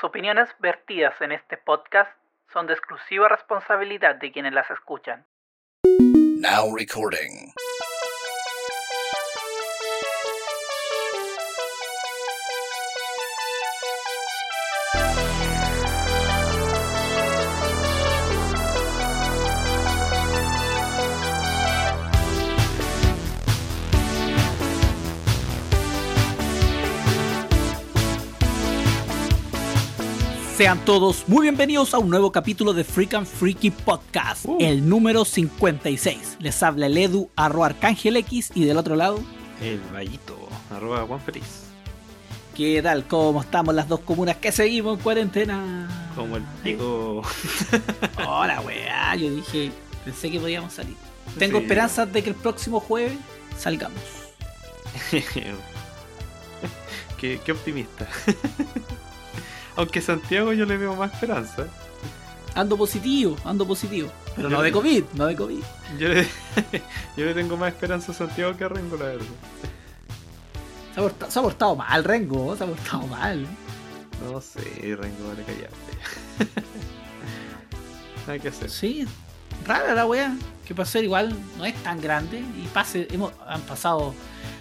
Las opiniones vertidas en este podcast son de exclusiva responsabilidad de quienes las escuchan. Sean todos muy bienvenidos a un nuevo capítulo de Freak and Freaky Podcast, el número 56. Les habla el Edu, arroba Arcángel X, y del otro lado, El Vallito, arroba Juan Feliz. ¿qué tal? ¿Cómo estamos las dos comunas que seguimos en cuarentena? Como el pico. Hola, weá, yo dije, pensé que podíamos salir. Tengo Sí. esperanzas de que el próximo jueves salgamos. qué, qué optimista. Aunque Santiago yo le veo más esperanza. Ando positivo, ando positivo. Pero Yo- no de COVID, no de COVID. Yo le, yo le tengo más esperanza a Santiago que a Rengo, la verdad. Se ha, portado, se ha portado mal, Rengo, se ha portado mal. No sé, Rengo, vale callarte. Nada que hacer. Sí, rara la weá. Que para ser igual no es tan grande. Y pase, hemos, han pasado.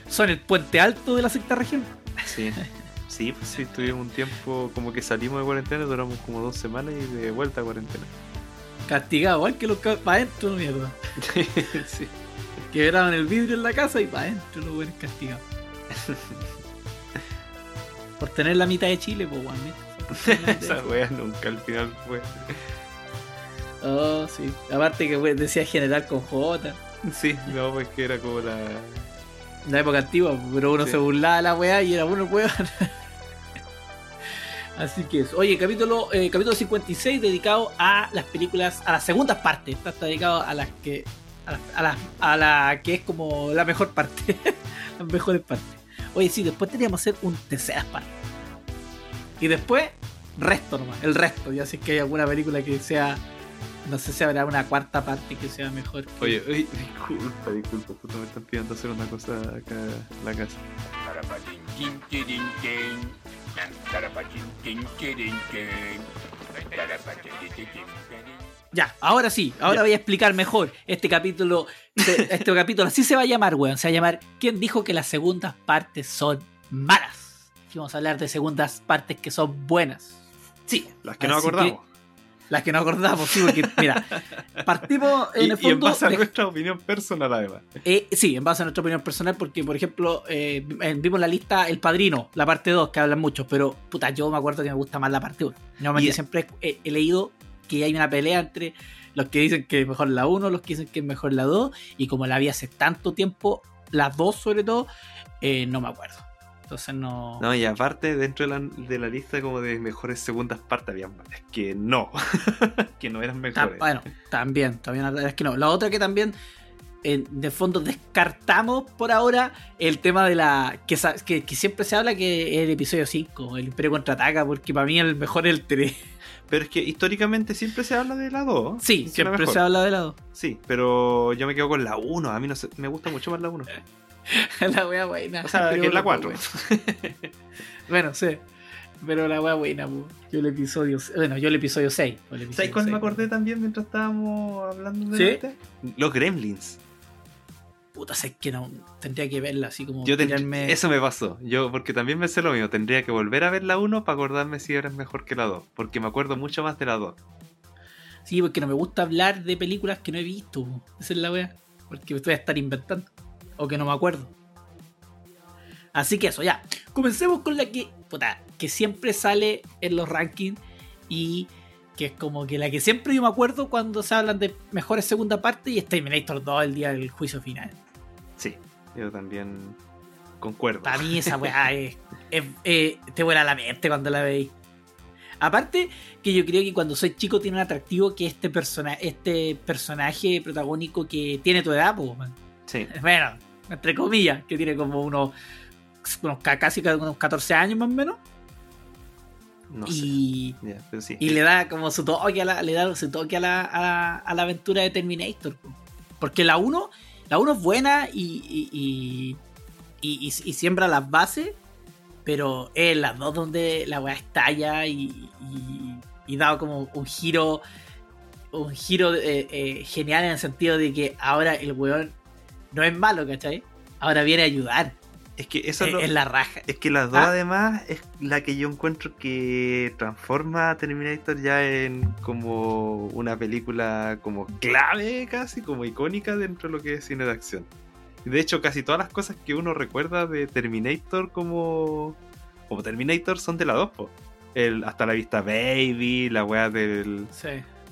Son el puente alto de la sexta región. Sí. Sí, pues sí, tuvimos un tiempo como que salimos de cuarentena, duramos como dos semanas y de vuelta a cuarentena. Castigado, igual que los para adentro, mierda. sí. Quebraban el vidrio en la casa y para adentro los buenos castigados. Por tener la mitad de Chile, pues weón. Esa wea nunca al final fue. Oh, sí. Aparte que weón, decía general con J. Sí, no, pues que era como la. La época antigua, pero uno Sí. se burlaba de la weá y era uno el weón. Así que eso. Oye, capítulo, eh, capítulo 56 dedicado a las películas, a las segundas partes. Esta está dedicado a las que. A la, a la- a la que es como la mejor parte. las mejores partes. Oye, sí, después teníamos que hacer un terceras partes. Y después, resto nomás, el resto. Ya sé que hay alguna película que sea. No sé si habrá una cuarta parte que sea mejor. que- Oye, oye, disculpa, disculpa, justo me están pidiendo hacer una cosa acá en la casa. Ya, ahora sí, ahora Ya. voy a explicar mejor este capítulo. Este, este capítulo así se va a llamar, weón. Se va a llamar ¿Quién dijo que las segundas partes son malas? Aquí vamos a hablar de segundas partes que son buenas. Sí, Las que no acordamos. Las que no acordamos, sí, porque mira, partimos en Y, el y en fondo. base a de- nuestra opinión personal, además. eh, sí, en base a nuestra opinión personal, porque por ejemplo, eh, vimos la lista El Padrino, la parte 2, que hablan mucho, pero puta, yo me acuerdo que me gusta más la parte 1. Normalmente Y- siempre he, he leído que hay una pelea entre los que dicen que es mejor la 1, los que dicen que es mejor la 2, y como la vi hace tanto tiempo, la 2 sobre todo, eh, no me acuerdo. Entonces no... No, y aparte, dentro de la, de la lista como de mejores segundas partes, había varias que no. que no eran Ta- mejores. Ah, bueno, también, también la es que no. La otra que también, eh, de fondo, descartamos por ahora el tema de la. Que, que, que siempre se habla que es el episodio 5, el Imperio contraataca, porque para mí el mejor es el 3. Pero es que históricamente siempre se habla de la 2. Sí, la siempre se habla de lado. Sí, pero yo me quedo con la 1. A mí no sé, me gusta mucho más la 1. la wea buena. O sea, que es la bueno, 4. pues, Bueno, sí. Pero la wea buena, po. Yo el episodio. Bueno, yo el episodio 6. o el episodio ¿Sabes cuál me 6, acordé también mientras estábamos hablando de ¿Sí? este? Los Gremlins. Puta, sé que no. Tendría que verla así como. Yo tirarme- Eso me pasó. Yo, porque también me sé lo mismo. Tendría que volver a ver la 1 para acordarme si era mejor que la 2. Porque me acuerdo mucho más de la 2. Sí, porque no me gusta hablar de películas que no he visto. po. Esa es la wea. Porque me estoy a estar inventando. O que no me acuerdo. Así que eso, ya. Comencemos con la que. Puta, que siempre sale en los rankings. Y que es como que la que siempre yo me acuerdo cuando se hablan de mejores segunda parte. Y es Terminator 2 el día del juicio final. Sí, yo también concuerdo. Para mí esa weá es, es- eh, te vuela la mente cuando la veis. Aparte que yo creo que cuando soy chico tiene un atractivo que este, persona, este personaje protagónico que tiene tu edad, man. Sí, bueno, entre comillas, que tiene como unos, unos ca- casi unos 14 años más o menos. no sé. y, Ya, pero sí. y le da como su toque a la, le da su toque a la, a la, a la aventura de Terminator. po. Porque la 1 la uno es buena y, y, y, siembra las bases pero es las dos donde la weá estalla y, y, y da como un giro un giro eh, eh, genial en el sentido de que ahora el weón no es malo, ¿cachai? Ahora viene a ayudar. Es que eso es, lo- es la raja. es que las dos ¿Ah? además es la que yo encuentro que transforma a Terminator ya en como una película como clave casi, como icónica dentro de lo que es cine de acción. De hecho, casi todas las cosas que uno recuerda de Terminator como, como Terminator son de la 2, po. El, hasta la vista Baby, la weá del, Sí.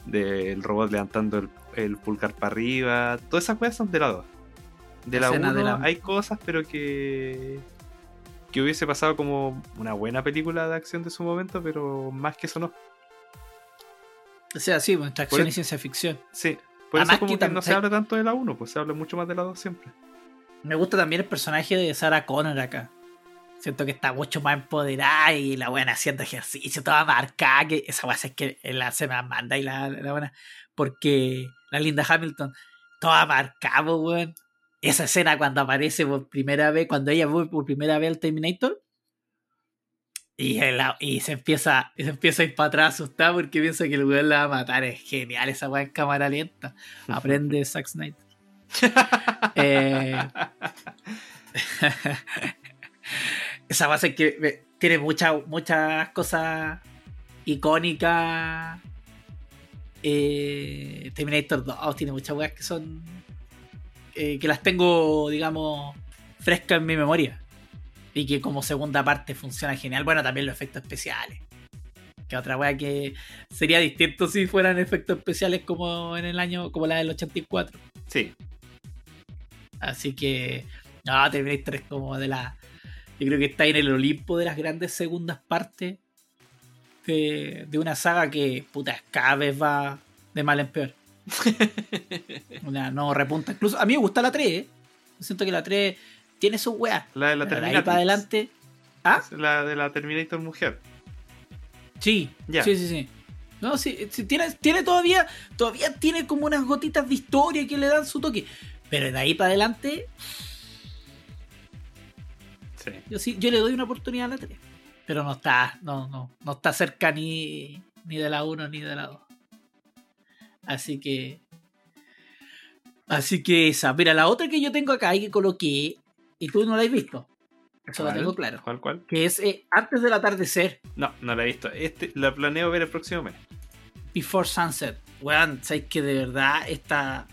del robot levantando el, el pulgar para arriba. Todas esas cosas son de la 2. De la Escena 1 de la- hay cosas, pero que. que hubiese pasado como una buena película de acción de su momento, pero más que eso no. O sea, sí, pues, entre Por acción y ciencia ficción. Sí. Por Además eso como que que, no se habla tanto de la 1, pues se habla mucho más de la 2 siempre. Me gusta también el personaje de Sarah Connor acá. Siento que está mucho más empoderada y la buena haciendo ejercicio, toda marcada. Que esa weá es que la se me manda y la, la buena. Porque la Linda Hamilton, toda marcada, po, weón. Esa escena cuando aparece por primera vez, cuando ella ve por primera vez al Terminator. Y, el- y se empieza se empieza a ir para atrás asustada porque piensa que el weón la va a matar. Es genial esa weá en cámara lenta. Aprende Zack Snyder. Eh, esa base que eh, tiene muchas muchas cosas icónicas. Eh, Terminator 2 tiene muchas weas que son. Eh, que las tengo, digamos, frescas en mi memoria. Y que como segunda parte funciona genial. Bueno, también los efectos especiales. Que otra wea que sería distinto si fueran efectos especiales como en el año, como la del 84. Sí. Así que. No, Terminator es como de la. Yo creo que está en el Olimpo de las grandes segundas partes de, de una saga que, puta, cada vez va de mal en peor. Una, no repunta. Incluso a mí me gusta la 3, ¿eh? Siento que la 3 tiene sus weas. La de la de ahí Terminator. para adelante. ¿Ah? La de la Terminator mujer. Sí, Ya. sí, sí, sí. No, sí, sí, tiene, tiene todavía, todavía tiene como unas gotitas de historia que le dan su toque. Pero de ahí para adelante, Sí. Yo sí, yo le doy una oportunidad a la 3. Pero no está, no, no, no está cerca ni, ni de la 1 ni de la 2. Así que. Así que esa. Mira, la otra que yo tengo acá y que coloqué, y tú no la has visto. Eso lo ¿Cuál? tengo claro. ¿Cuál, cuál? Que es eh, antes del atardecer, No, no la he visto. Este, la planeo ver el próximo mes. Before Sunset. Weón, sabes que de verdad esta.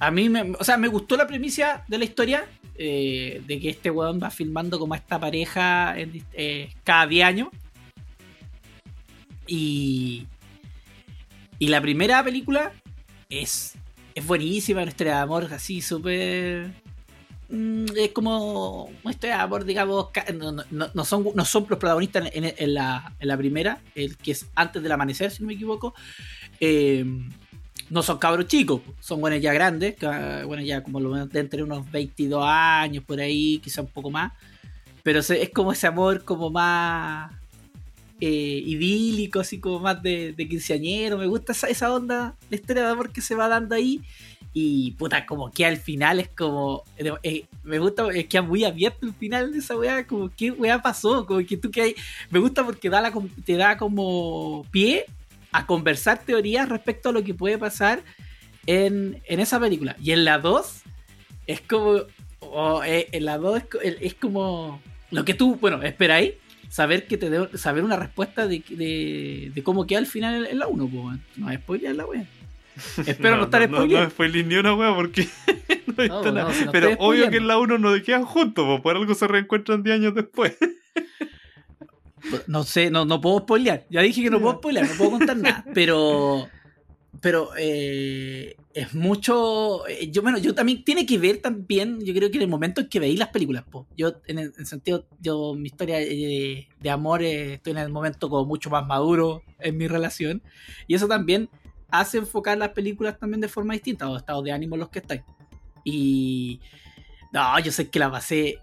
A mí me. O sea, me gustó la premisa de la historia. eh, de que este weón va filmando como a esta pareja en eh, cada 10 años. Y. Y la primera película es. Es buenísima, de amor así súper. mm, Es como de amor, digamos. No, no- son, no son los protagonistas en, la, en la primera, el que es antes del amanecer, si no me equivoco. Eh, no son cabros chicos, son buenos ya grandes, bueno, ya como lo menos de entre unos 22 años por ahí, quizá un poco más. Pero es como ese amor como más eh, idílico, así como más de, de quinceañero. Me gusta esa, esa onda, la historia de amor que se va dando ahí. Y puta, como que al final es como. eh, me gusta, es que muy abierto el final de esa weá. Como, ¿qué weá pasó? Como que tú que hay. Me gusta porque da la, te da como pie a conversar teorías respecto a lo que puede pasar en, en esa película. Y en la 2 es como. oh, eh, en la 2 es, es como. Lo que tú, bueno, esperáis. Saber que te debo- saber una respuesta de, de, de cómo queda al final en, la 1, pues, no es spoiler la wea. Espero no, estar no, no, no spoileé ni una wea porque no he visto No, no, nada. si no Pero obvio que en la 1 no quedan juntos, po, por algo se reencuentran 10 años después. No sé, no, no puedo spoilear. Ya dije que no puedo spoilear, no puedo contar nada. Pero. Pero eh, es mucho. eh, Yo, bueno, yo también tiene que ver también. Yo creo que en el momento en que veis las películas, po. Yo, en el en sentido, yo, mi historia eh, de amor, eh, estoy en el momento como mucho más maduro en mi relación. Y eso también hace enfocar las películas también de forma distinta, o estados de ánimo los que estáis. Y. No, yo sé que la pasé.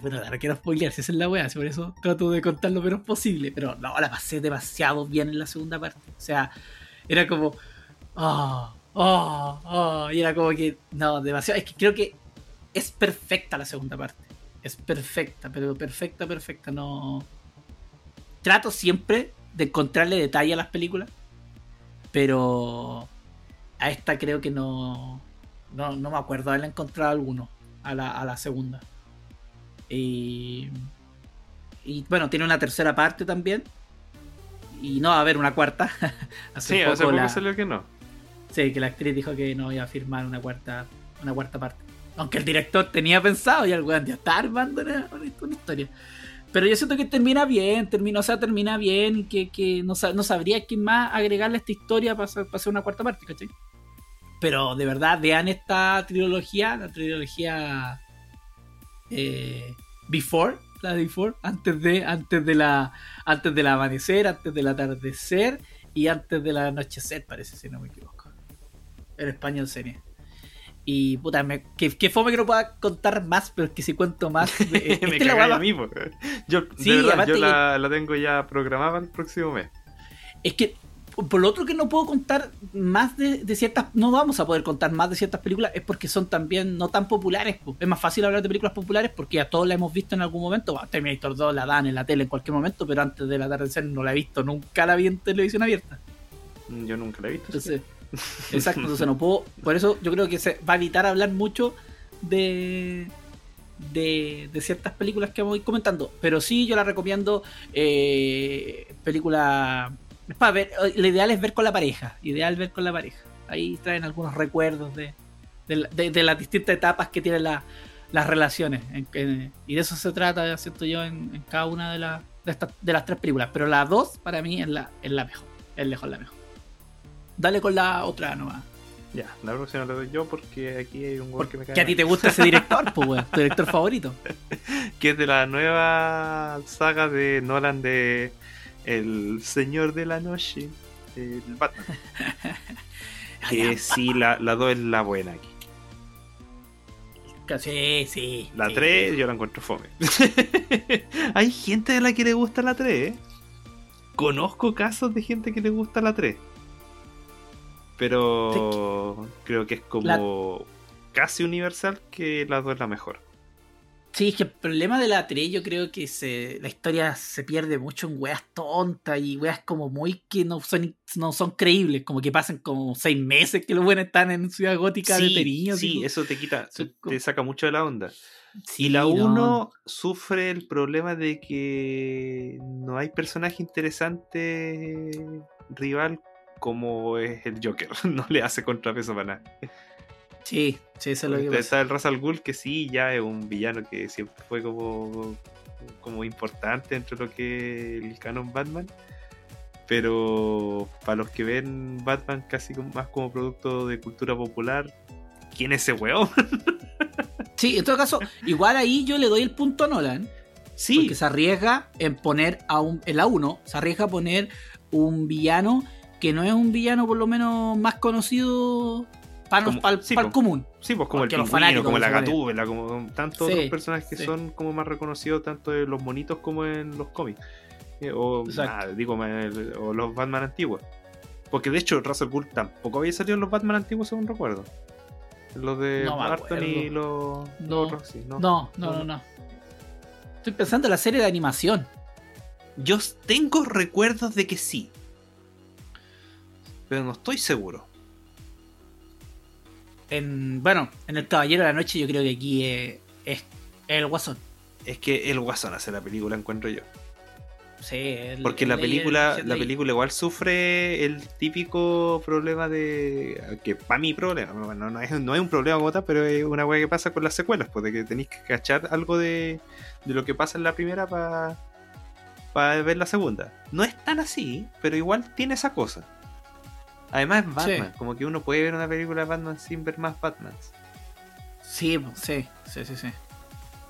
Bueno, no quiero spoilear, si esa es la si por eso trato de contar lo menos posible. Pero no, la pasé demasiado bien en la segunda parte. O sea, era como. Oh, oh, oh. Y era como que. No, demasiado. Es que creo que es perfecta la segunda parte. Es perfecta, pero perfecta, perfecta. No. Trato siempre de encontrarle detalle a las películas. Pero a esta creo que no. No, no me acuerdo haberle encontrado alguno. A la, a la segunda. Y. Y bueno, tiene una tercera parte también. Y no va a haber una cuarta. sí, hace poco salió que no. Sí, que la actriz dijo que no iba a firmar una cuarta, una cuarta parte. Aunque el director tenía pensado y el weón ya está armando una, una, historia. Pero yo siento que termina bien, termina, o sea, termina bien, que, que no, sabría quién más agregarle a esta historia para para hacer una cuarta parte, ¿cachai? Pero de verdad, vean esta trilogía, la trilogía eh, Before, la Before, antes de, antes de la, antes del amanecer, antes del atardecer y antes del anochecer, parece, si no me equivoco. En español serie. Y puta, me, que, que fome que no pueda contar más, pero es que si cuento más. me este la a mí, Yo, de verdad, yo la, la, tengo ya programada el próximo mes. Es que por lo otro que no puedo contar más de, ciertas, no vamos a poder contar más de ciertas películas, es porque son también no tan populares. Es más fácil hablar de películas populares porque a todos la hemos visto en algún momento. Terminator 2 la dan en la tele en cualquier momento, pero antes de la atardecer no la he visto, nunca la vi en televisión abierta. Yo nunca la he visto. Entonces, exacto, entonces no puedo. Por eso yo creo que se va a evitar hablar mucho de, de, ciertas películas que ir comentando. Pero sí, yo la recomiendo. Eh, película para ver, eh, lo ideal es ver con la pareja. Ideal ver con la pareja. Ahí traen algunos recuerdos de, de, las distintas etapas que tienen las relaciones. y de eso se trata, siento yo, en, cada una de, de, de las tres películas. Pero la dos, para mí, es la, es la mejor. Es lejos la mejor. Dale con la otra nomás. Ya, la próxima la doy yo porque aquí hay un gol que me cae. Que a ti te gusta ese director, pues, tu director favorito. que es de la nueva saga de Nolan de el Señor de la Noche, el Batman. que sí, la, la 2 es la buena aquí. Sí, sí. La 3 yo la encuentro fome. Hay gente a la que le gusta la 3. ¿eh? Conozco casos de gente que le gusta la 3. Pero creo que es como casi universal que la 2 es la mejor. Sí, es que el problema de la 3 yo creo que se, la historia se pierde mucho en weas tontas y weas como muy que no son, no son creíbles, como que pasan como seis meses que los buenos están en Ciudad Gótica de Teriño. Sí, eso te quita, te saca mucho de la onda. y la 1 sufre el problema de que no hay personaje interesante rival como es el Joker, no le hace contrapeso para nada. Sí, sí, eso es lo que Está el Russell Gould que sí, ya es un villano que siempre fue como, como importante dentro de lo que el canon Batman. Pero para los que ven Batman casi más como producto de cultura popular, ¿quién es ese weón? sí, en todo caso, igual ahí yo le doy el punto a Nolan. Sí. Porque se arriesga en poner a un. En la 1, se arriesga a poner un villano que no es un villano por lo menos más conocido para, el, común. Sí, pues como el pingüino, como la gatúbela, como tantos otros personajes que son como más reconocidos tanto en los monitos como en los cómics. Eh, o, digo, o los Batman antiguos. Porque de hecho Russell Gould tampoco había salido en los Batman antiguos, según recuerdo. Los de Barton y los, no. ¿no? No, no, no, Estoy pensando en la serie de animación. Yo tengo recuerdos de que sí. Pero no estoy seguro bueno, en El Caballero de la Noche yo creo que aquí es, el Guasón. Es que el Guasón hace la película, encuentro yo. Sí, porque la película, la película igual sufre el típico problema de. que para mí problema, no, no, es, no es un problema gota, pero es una weá que pasa con las secuelas, pues de que tenéis que cachar algo de, de lo que pasa en la primera para para ver la segunda. No es tan así, pero igual tiene esa cosa. Además es Batman, como que uno puede ver una película de Batman sin ver más Batman. Sí, sí, sí, sí, sí.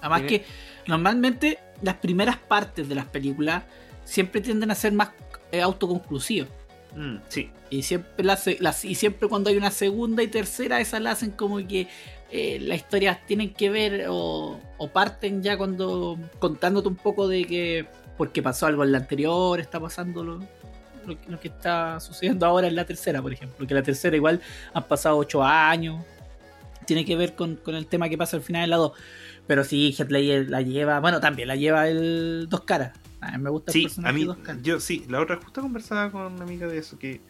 Además que normalmente las primeras partes de las películas siempre tienden a ser más eh, autoconclusivas. Mm, sí. Y siempre, las, y siempre cuando hay una segunda y tercera, esas las hacen como que eh, las historias tienen que ver o, o, parten ya cuando contándote un poco de que porque pasó algo en la anterior, está pasándolo lo, que está sucediendo ahora en la tercera, por ejemplo. Que la tercera igual han pasado ocho años. Tiene que ver con, el tema que pasa al final del lado. Pero sí, Heath Ledger la lleva. Bueno, también la lleva el Dos Caras. A mí me gusta el Sí, personaje a mí, Dos Caras. yo sí, la otra justo conversaba con una amiga de eso, que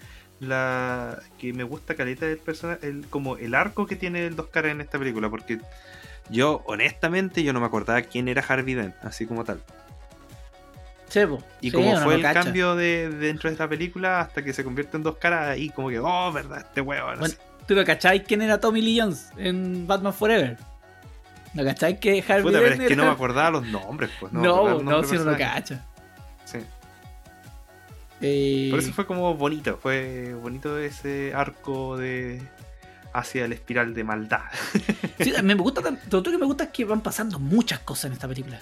la que me gusta caleta del personaje, el, como el arco que tiene el Dos Caras en esta película, porque yo, honestamente, yo no me acordaba quién era Harvey Dent, así como tal. Y Sí, como fue el cacha. cambio de, de dentro de esta película hasta que se convierte en Dos Caras, ahí como que, oh, verdad, este huevo, no Bueno. ¿Tú no cacháis quién era Tommy Lee Jones en Batman Forever? ¿No cacháis que Harvey Puta, pero es que no me acordaba los nombres, pues. No, No, no, si no personaje. cacha. Sí. Eh, Por eso fue como bonito, fue bonito ese arco de hacia la espiral de maldad. Sí, me gusta, lo otro que me gusta es que van pasando muchas cosas en esta película.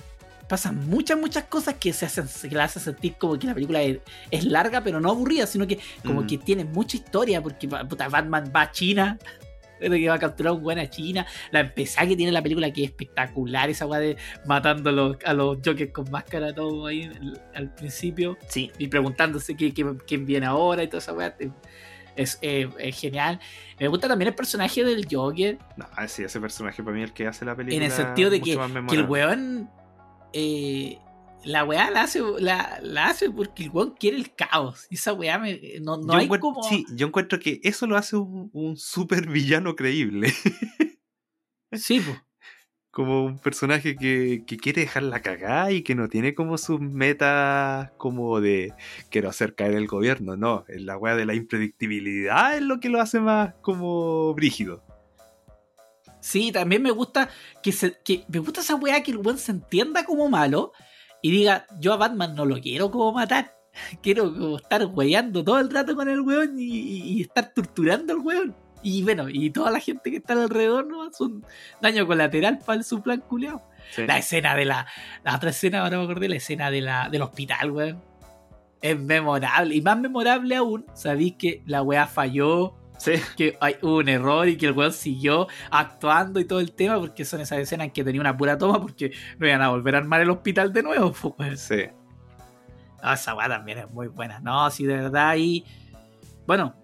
Pasan muchas, muchas cosas que se hacen, que la hacen sentir como que la película es, es larga, pero no aburrida, sino que como Mm. que tiene mucha historia, porque puta, Batman va a China, que va a capturar un buen a China, la empezada que tiene la película que es espectacular, esa weá de matando a los, a los Jokers con máscara, todo ahí al, al principio, Sí. y preguntándose qué- qué- quién viene ahora y toda esa weá. Es, eh, es genial. Me gusta también el personaje del Joker. No, sí, ese personaje para mí es el que hace la película. En el sentido de que, que el weón. Eh, la weá la hace, la, la hace porque el weón quiere el caos. Y esa weá me, no, no hay como. Sí, yo encuentro que eso lo hace un, un super villano creíble. Sí, po. como un personaje que, que quiere dejar la cagada y que no tiene como sus metas como de quiero hacer caer el gobierno. No, es la weá de la impredictibilidad es lo que lo hace más como brígido. Sí, también me gusta que, se, que me gusta esa weá que el weón se entienda como malo y diga, yo a Batman no lo quiero como matar. Quiero como estar weyando todo el rato con el weón y, y- y estar torturando al weón. Y bueno, y toda la gente que está alrededor no es un daño colateral para su plan culiao. Sí. La escena de la. La otra escena, ahora me acordé, la escena de la, del hospital, weón. Es memorable. Y más memorable aún, sabéis que la weá falló, Sí. que hay hubo un error y que el weón siguió actuando y todo el tema, porque son esas escenas en que tenía una pura toma, porque no iban a volver a armar el hospital de nuevo, pues, weón. Sí. Ah, esa weá también es muy buena. No, sí, de verdad, y. Bueno,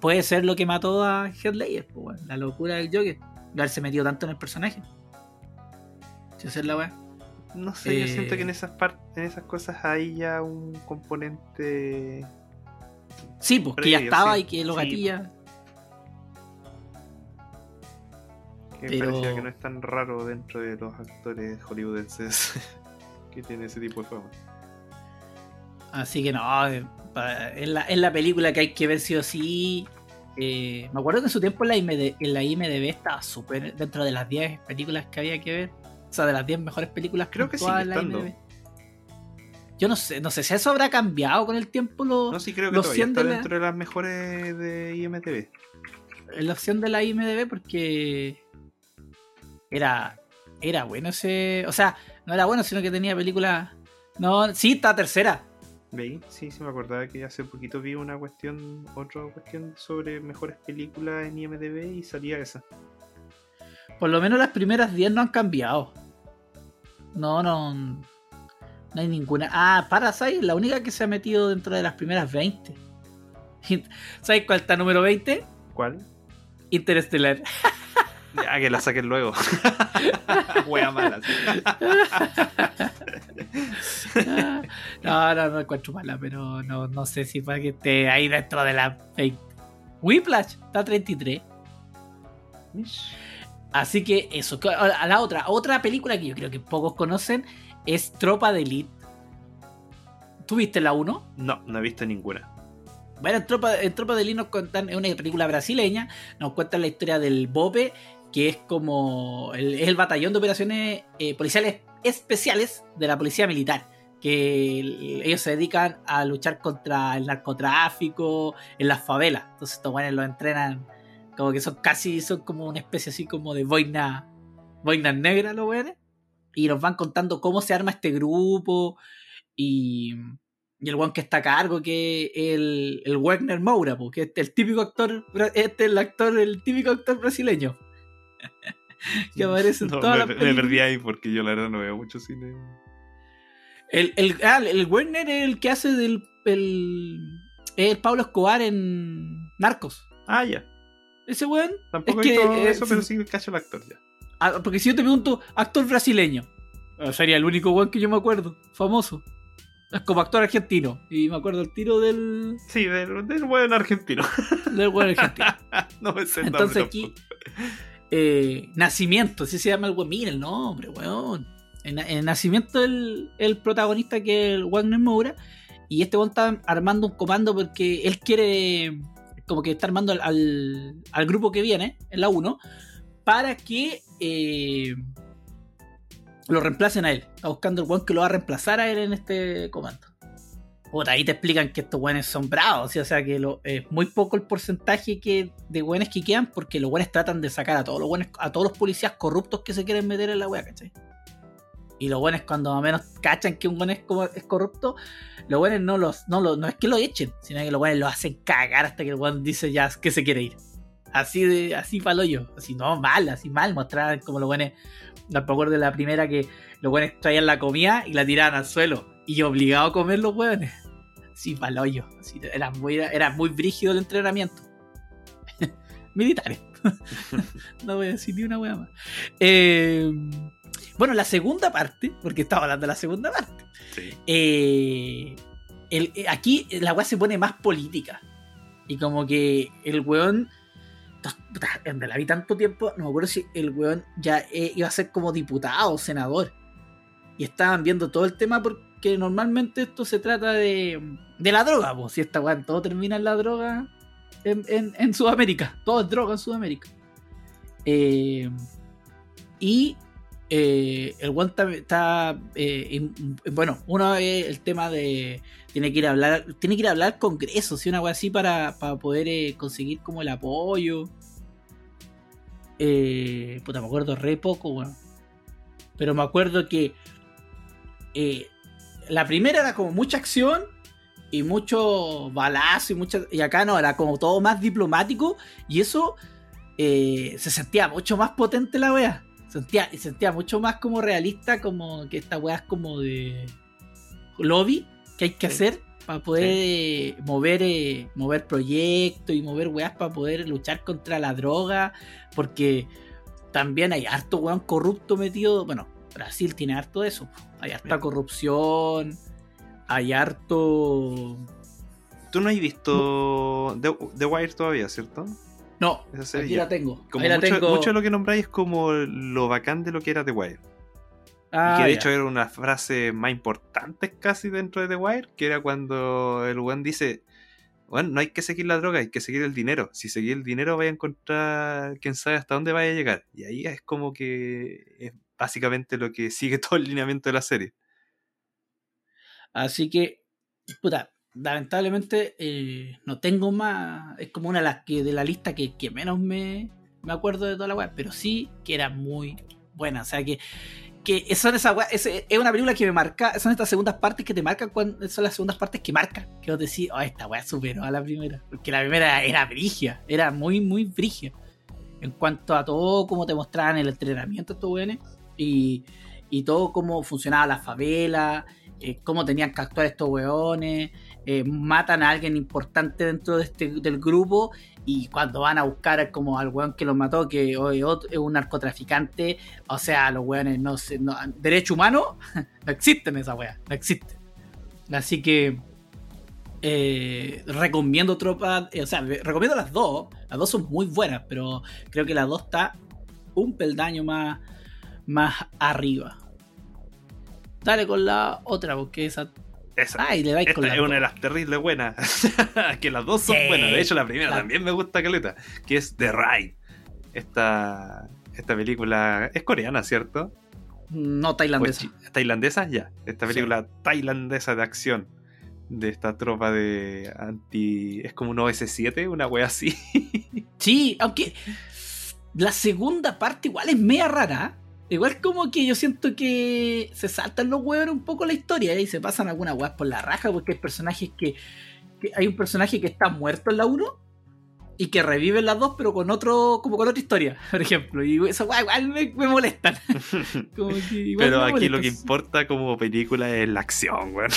puede ser lo que mató a Heath Ledger, pues. La locura del Joker. De haberse metido tanto en el personaje. Esa es la weá. No sé, yo Eh, siento que en esas par- en esas cosas hay ya un componente. Sí, pues que ya estaba sí. y que lo Sí, gatilla. Que Pero- parecía que no es tan raro dentro de los actores hollywoodenses que tiene ese tipo de fama. Así que no, eh, es la, es la película que hay que ver sí o sí. Eh, me acuerdo que en su tiempo en la, IMD, en la IMDB estaba súper dentro de las 10 películas que había que ver. O sea, de las 10 mejores películas Creo que. IMDb. Yo no sé, no sé si eso habrá cambiado con el tiempo lo- No, sí creo que todavía 100 está de la- dentro de las mejores de en la opción de la IMDB porque era era bueno ese, o sea, no era bueno, sino que tenía películas no, sí, está tercera. ¿Veis? Sí, sí me acordaba que hace poquito vi una cuestión, otra cuestión sobre mejores películas en IMDB y salía esa. Por lo menos las primeras 10 no han cambiado. No, no. No hay ninguna. Ah, Parasite la única que se ha metido dentro de las primeras 20. ¿Sabes cuál está número 20? ¿Cuál? Interestelar. Ya que la saquen luego. Wea mala. no, no, no encuentro mala, pero no, no sé si para que esté ahí dentro de las 20. Whiplash está 33. Así que eso. A la otra, otra película que yo creo que pocos conocen es Tropa de Elite. ¿Tuviste la 1? No, no he visto ninguna. Bueno, en Tropa, en Tropa de Elite nos cuentan, es una película brasileña, nos cuentan la historia del BOPE, que es como el, es el batallón de operaciones eh, policiales especiales de la policía militar. Que el- ellos se dedican a luchar contra el narcotráfico en las favelas. Entonces estos buenos los entrenan como que son casi, son como una especie así como de boina, boinas negras los weones. Y nos van contando cómo se arma este grupo y, y el one que está a cargo, que es el, el Wagner Moura, po, que es el típico actor, este es el actor, el típico actor brasileño. que aparece en No, todas me, las me películas. perdí ahí porque yo la verdad no veo mucho cine. El, el, ah, el Werner es el que hace del. El, el Pablo Escobar en Narcos. Ah, ya. Ese weón. Tampoco Es he que, visto eso, pero sí cacho el actor ya. Ah, porque si yo te pregunto, actor brasileño, ah, sería el único weón que yo me acuerdo, famoso. Es como actor argentino. Y me acuerdo el tiro del. Sí, del, del buen argentino. del weón argentino. no me sé Entonces aquí. tampoco. Eh, Nacimiento, así se llama el weón. Mira el nombre, weón. En, en Nacimiento el, el protagonista que es el Wagner Moura. Y este weón está armando un comando porque él quiere. Como que está armando al, al, grupo que viene, en la 1, para que eh, lo reemplacen a él. Está buscando el weón que lo va a reemplazar a él en este comando. Puta, ahí te explican que estos weones son bravos, o sea que es muy poco el porcentaje que, de weones que quedan porque los weones tratan de sacar a todos los weones, a todos los policías corruptos que se quieren meter en la wea, ¿cachai? Y los buenos cuando más o menos cachan que un buen es, corrupto, los buenos no los, no no es que lo echen, sino que los buenos lo hacen cagar hasta que el buen dice ya que se quiere ir. Así de, así palo yo, así no mal, así mal, mostraban como los buenos, me acuerdo de la primera que los buenos traían la comida y la tiraban al suelo. Y obligado a comer los hueones. Así palo yo. Así, era muy, era muy brígido el entrenamiento. Militares. no voy a decir ni una hueá más. Eh, bueno, la segunda parte, porque estaba hablando de la segunda parte. Sí. eh, el- eh, aquí la weá se pone más política. Y como que el weón. En la vi tanto tiempo, no me acuerdo si el weón ya eh, iba a ser como diputado o senador. Y estaban viendo todo el tema porque normalmente esto se trata de, de la droga. Pues si esta weá todo termina en la droga en, en- Sudamérica. Todo es droga en Sudamérica. Eh, y eh, el weón está, eh, bueno, uno es el tema de tiene que ir a hablar, tiene que ir a hablar al Congreso, si una wea así para, para poder conseguir como el apoyo. Puta, me acuerdo re poco, weón. Pero me acuerdo que la primera era como mucha acción y mucho balazo y mucha, y acá no, era como todo más diplomático y eso eh, se sentía mucho más potente la wea. Sentía, sentía mucho más como realista, como que esta wea es como de lobby que hay que Sí. hacer para poder eh, mover, eh, mover proyectos y mover weas para poder luchar contra la droga. Porque también hay harto weón corrupto metido. Bueno, Brasil tiene harto de eso. Hay harta Bien. corrupción. Hay harto. Tú no has visto The, The Wire todavía, ¿cierto? No, Esa serie aquí ya. la tengo. Como Ahí la mucho, tengo. mucho de lo que nombráis es como lo bacán de lo que era The Wire. Ah, y que de ya. hecho era una frase más importante casi dentro de The Wire, que era cuando el one dice, bueno, no hay que seguir la droga, hay que seguir el dinero. Si seguir el dinero vaya a encontrar quién sabe hasta dónde vaya a llegar. Y ahí es como que es básicamente lo que sigue todo el lineamiento de la serie. Así que, puta, lamentablemente eh, no tengo más. Es como una de las de la lista que, menos me, me acuerdo de toda la web, pero sí que era muy buena. O sea que, que son esas es, es una película que me marca. Son estas segundas partes que te marcan cuando son las segundas partes que marcan. Que vos decís, oh, esta weá superó a la primera. Porque la primera era brigia, era muy, muy brigia. En cuanto a todo, cómo te mostraban el entrenamiento estos weones. Y, todo cómo funcionaba la favela, eh, cómo tenían que actuar estos weones, eh, matan a alguien importante dentro de este, del grupo y cuando van a buscar como al weón que los mató, que es un narcotraficante, o sea, los weones no se... No, derecho humano, no existen esa wea, no existen. Así que eh, recomiendo tropa, eh, o sea, re- recomiendo las dos, las dos son muy buenas, pero creo que la dos está un peldaño más, más arriba. Dale con la otra, porque esa. Esa. Ay, le dais Esta con la es una de las terribles buenas. que las dos son Sí. buenas. De hecho, la primera La- también me gusta caleta. Que es The Ride. Esta, esta película es coreana, ¿cierto? No ¿O tailandesa. es chi- ¿Tailandesa? Ya. Esta Sí. película tailandesa de acción. De esta tropa de anti. Es como un OS7, una wea así. Sí, aunque la segunda parte igual es media rara. Igual como que yo siento que se saltan los huevos un poco la historia ¿eh? y se pasan algunas weas por la raja porque hay personajes que, que- Hay un personaje que está muerto en la 1 y que revive en la 2 pero con otro como con otra historia, por ejemplo. Y eso weá, igual me, me molestan. Como que igual Pero me aquí lo que importa como película es la acción, weón.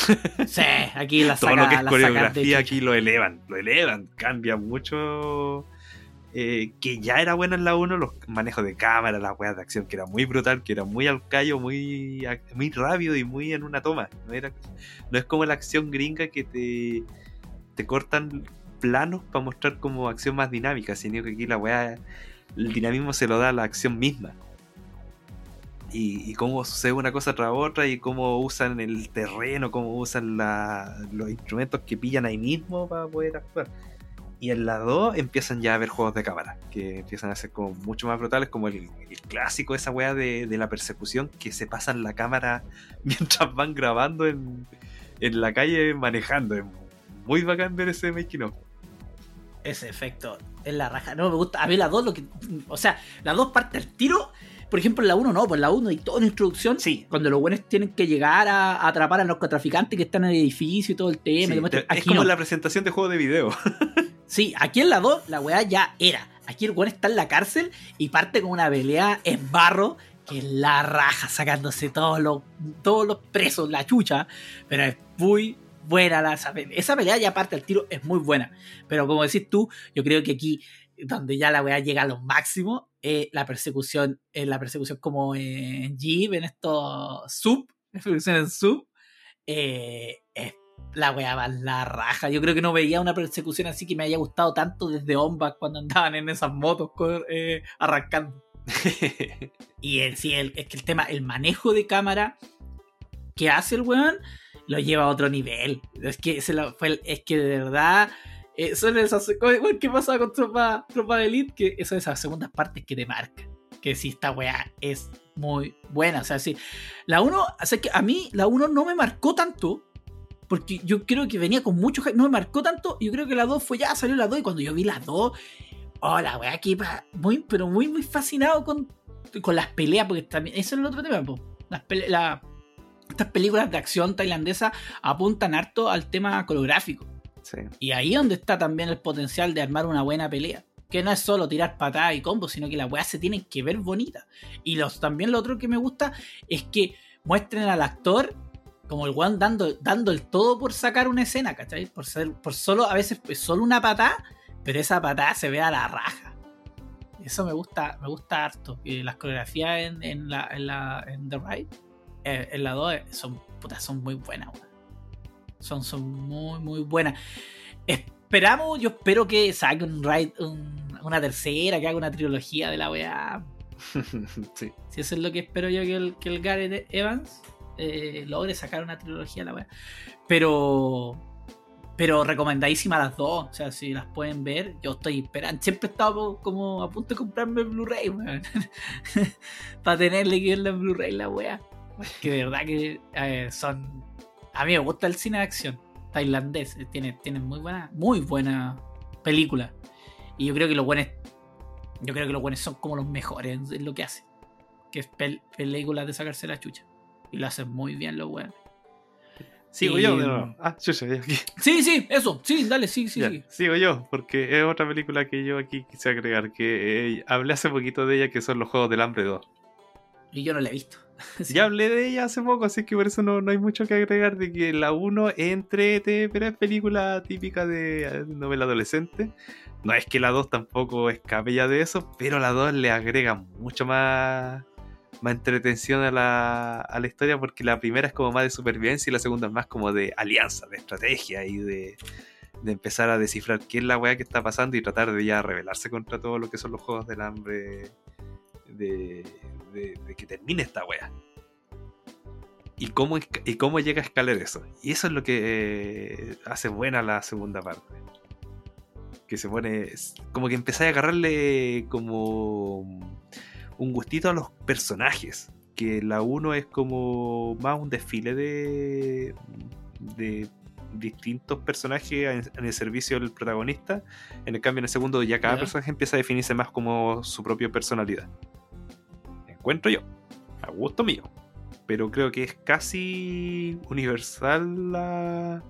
Sí, aquí la Todo saca, lo que es coreografía aquí lo elevan. Lo elevan. Cambia mucho eh, que ya era bueno en la 1, los manejos de cámara, las weas de acción, que era muy brutal, que era muy al callo, muy, muy rápido y muy en una toma. No, era, no es como la acción gringa que te, te cortan planos para mostrar como acción más dinámica, sino que aquí la wea, el dinamismo se lo da a la acción misma. Y, y, cómo sucede una cosa tras otra y cómo usan el terreno, cómo usan los instrumentos que pillan ahí mismo para poder actuar. Y en la 2 empiezan ya a ver juegos de cámara, que empiezan a ser como mucho más brutales, como el, el clásico, esa weá de, de, la persecución, que se pasan la cámara mientras van grabando en, en la calle manejando. Es muy bacán ver ese making of. Ese efecto es la raja. No me gusta. A mí la 2 lo que. O sea, la 2 parte al tiro. Por ejemplo, en la 1 no, pues la 1 y toda una introducción. Sí. Cuando los buenos tienen que llegar a, a atrapar a los narcotraficantes que están en el edificio y todo el tema. Sí, te, es como no. la presentación de juego de video. sí, aquí en la 2 la weá ya era. Aquí el weón está en la cárcel y parte con una pelea en barro que es la raja, sacándose todos los, todos los presos, la chucha. Pero es muy buena la, esa pelea. Esa pelea ya parte al tiro, es muy buena. Pero como decís tú, yo creo que aquí, donde ya la weá llega a los máximos, eh, la persecución, eh, la persecución como en Jeep, en estos sub, la persecución en sub, eh, es la weá va la raja. Yo creo que no veía una persecución así que me haya gustado tanto desde Ombak cuando andaban en esas motos arrancando. y el, sí, el, es que el tema, el manejo de cámara que hace el weón lo lleva a otro nivel. Es que, se lo, fue, es que de verdad eh, son esas igual que pasa con tropa, tropa de Elite, que son esas segundas partes que te marcan. Que si esta weá es muy buena. O sea, sí. La 1, o sea, que a mí la 1 no me marcó tanto. Porque yo creo que venía con mucho No me marcó tanto. Yo creo que la 2 fue ya, salió la 2. Y cuando yo vi la 2, oh, la weá aquí, muy, pero muy, muy fascinado con, con las peleas. Porque también, eso es el otro tema, po. Las estas películas de acción tailandesa apuntan harto al tema coreográfico. Y ahí es donde está también el potencial de armar una buena pelea. Que no es solo tirar patadas y combos, sino que las weas se tienen que ver bonitas. Y los, también lo otro que me gusta es que muestren al actor como el one dando, dando el todo por sacar una escena, ¿cachai? Por, ser, por solo, a veces es solo una patada, pero esa patada se ve a la raja. Eso me gusta, me gusta harto. Y las coreografías en, en, la, en, la, en The Ride eh, en la 2 son, puta, son muy buenas, Son, son muy, muy buenas. Esperamos, yo espero que saque un ride, un, una tercera, que haga una trilogía de la weá. sí. Si eso es lo que espero yo que el, que el Gareth Evans eh, logre sacar una trilogía de la weá. Pero. Pero recomendadísima las dos. O sea, si las pueden ver, yo estoy esperando. Siempre he estado como a punto de comprarme el Blu-ray, Para tenerle que verla en Blu-ray la weá que de verdad que eh, son. A mí me gusta el cine de acción tailandés. Tiene, tiene muy buena, muy buena película. Y yo creo que los buenos. Yo creo que los buenos son como los mejores en lo que hacen. Que es pel películas de sacarse la chucha. Y lo hacen muy bien los buenos. Sigo y... yo, pero... Ah, chucha, aquí. Sí, sí, eso. Sí, dale, sí, sí, ya, sí. Sigo yo, porque es otra película que yo aquí quise agregar. Que eh, hablé hace poquito de ella, que son los Juegos del Hambre 2. Y yo no la he visto. Ya hablé de ella hace poco, así que por eso no, no hay mucho que agregar de que la 1 entrete, pero es película típica de novela adolescente. No es que la 2 tampoco escape ya de eso, pero la 2 le agrega mucho más, más entretención a la, a la historia porque la primera es como más de supervivencia y la segunda es más como de alianza, de estrategia y de, de empezar a descifrar qué es la weá que está pasando y tratar de ya rebelarse contra todo lo que son los juegos del hambre de, de, de, que termine esta wea. Y cómo, y cómo llega a escalar eso. Y eso es lo que eh, hace buena la segunda parte. Que se pone. Como que empezáis a agarrarle como un gustito a los personajes. Que la 1 es como más un desfile de. de distintos personajes en, el servicio del protagonista. En el cambio, en el segundo, ya cada ¿Ya? personaje empieza a definirse más como su propia personalidad encuentro yo, a gusto mío. Pero creo que es casi universal la...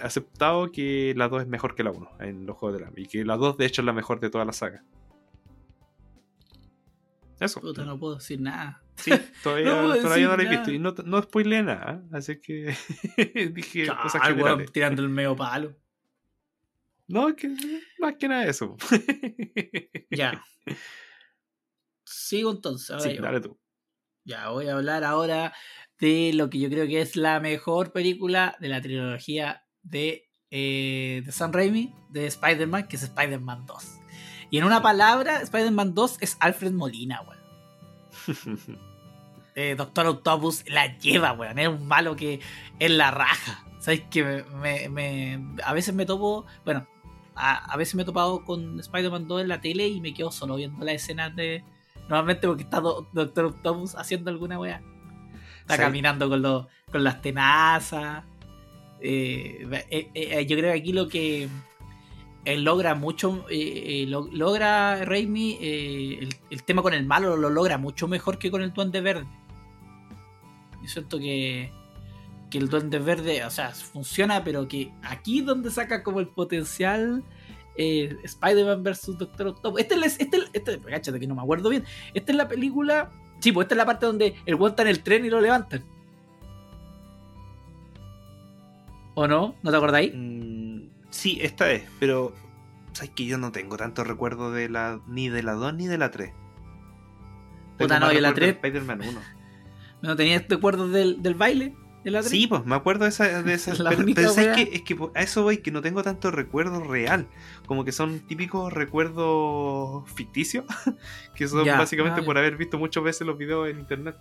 aceptado que la 2 es mejor que la 1 en los juegos de la Y que la 2 de hecho es la mejor de toda la saga. Eso. Puta, no puedo decir nada. Sí, todavía no, todavía no la he visto. Y no, no spoileé nada. Así que dije Claro, cosas generales. tirando el medio palo. No, que más que nada eso. Ya. Sigo entonces. ahora sí, yo. dale tú. Ya, voy a hablar ahora de lo que yo creo que es la mejor película de la trilogía de, eh, de Sam Raimi, de Spider-Man, que es Spider-Man 2. Y en una palabra, Spider-Man 2 es Alfred Molina, weón. Eh, Doctor Octopus la lleva, weón. Es un malo que es la raja. ¿Sabes? Que me, me- a veces me topo, bueno, a, a veces me he topado con Spider-Man 2 en la tele y me quedo solo viendo las escenas de... Normalmente porque está Do- Doctor Octopus haciendo alguna weá. Está Sí. caminando con, los, con las tenazas. Eh, eh, eh, yo creo que aquí lo que él logra mucho, lo- logra Raimi, el, el tema con el malo lo logra mucho mejor que con el Duende Verde. Yo siento que, que el Duende Verde, o sea, funciona, pero que aquí es donde saca como el potencial eh, Spider-Man vs. Doctor Octopus. Este es, este, es- este, cáchate que no me acuerdo bien. Esta es la película. Sí, pues esta es la parte donde el weón está en el tren y lo levantan. ¿O no? ¿No te acordáis? Mm, sí, esta es, pero sabes que yo no tengo tanto recuerdo de la ni de la 2 ni de la 3. Puta, no, y la 3. Spider-Man 1. ¿No tenías recuerdos del, del baile? ¿De la Sí, pues me acuerdo de esa. De esa pero pero ¿sabes wea- qué? Es que a eso voy, que no tengo tanto recuerdo real. Como que son típicos recuerdos ficticios. que son Ya, básicamente ah, ya. por haber visto muchas veces los videos en internet.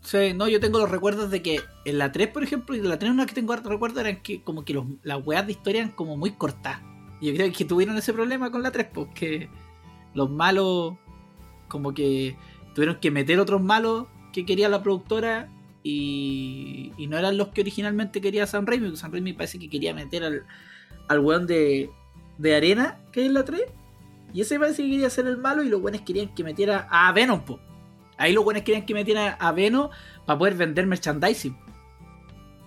Sí, no, yo tengo los recuerdos de que en la 3, por ejemplo, y de la 3 una que tengo harto recuerdo eran que como que los, las weas de historia eran como muy cortas. Y yo creo que tuvieron ese problema con la 3, porque los malos como que tuvieron que meter otros malos que quería la productora y, y no eran los que originalmente quería Sam Raimi, porque Sam Raimi parece que quería meter al, al weón de, de arena que en la 3. Y ese parece que quería ser el malo y los buenos querían que metiera a Venom, po. Ahí los buenos querían que metiera a Venom para poder vender merchandising.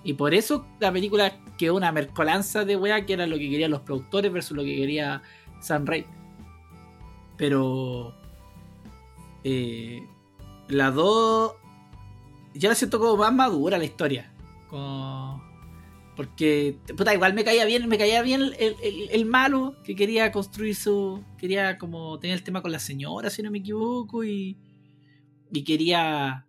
Y por eso la película quedó una mercolanza de weá que era lo que querían los productores versus lo que quería Sam Raimi. Pero eh, la 2 yo la siento como más madura la historia. Como- porque puta, igual me caía bien, me caía bien el, el- malo que quería construir su. Quería como tener el tema con la señora, si no me equivoco, y. Y quería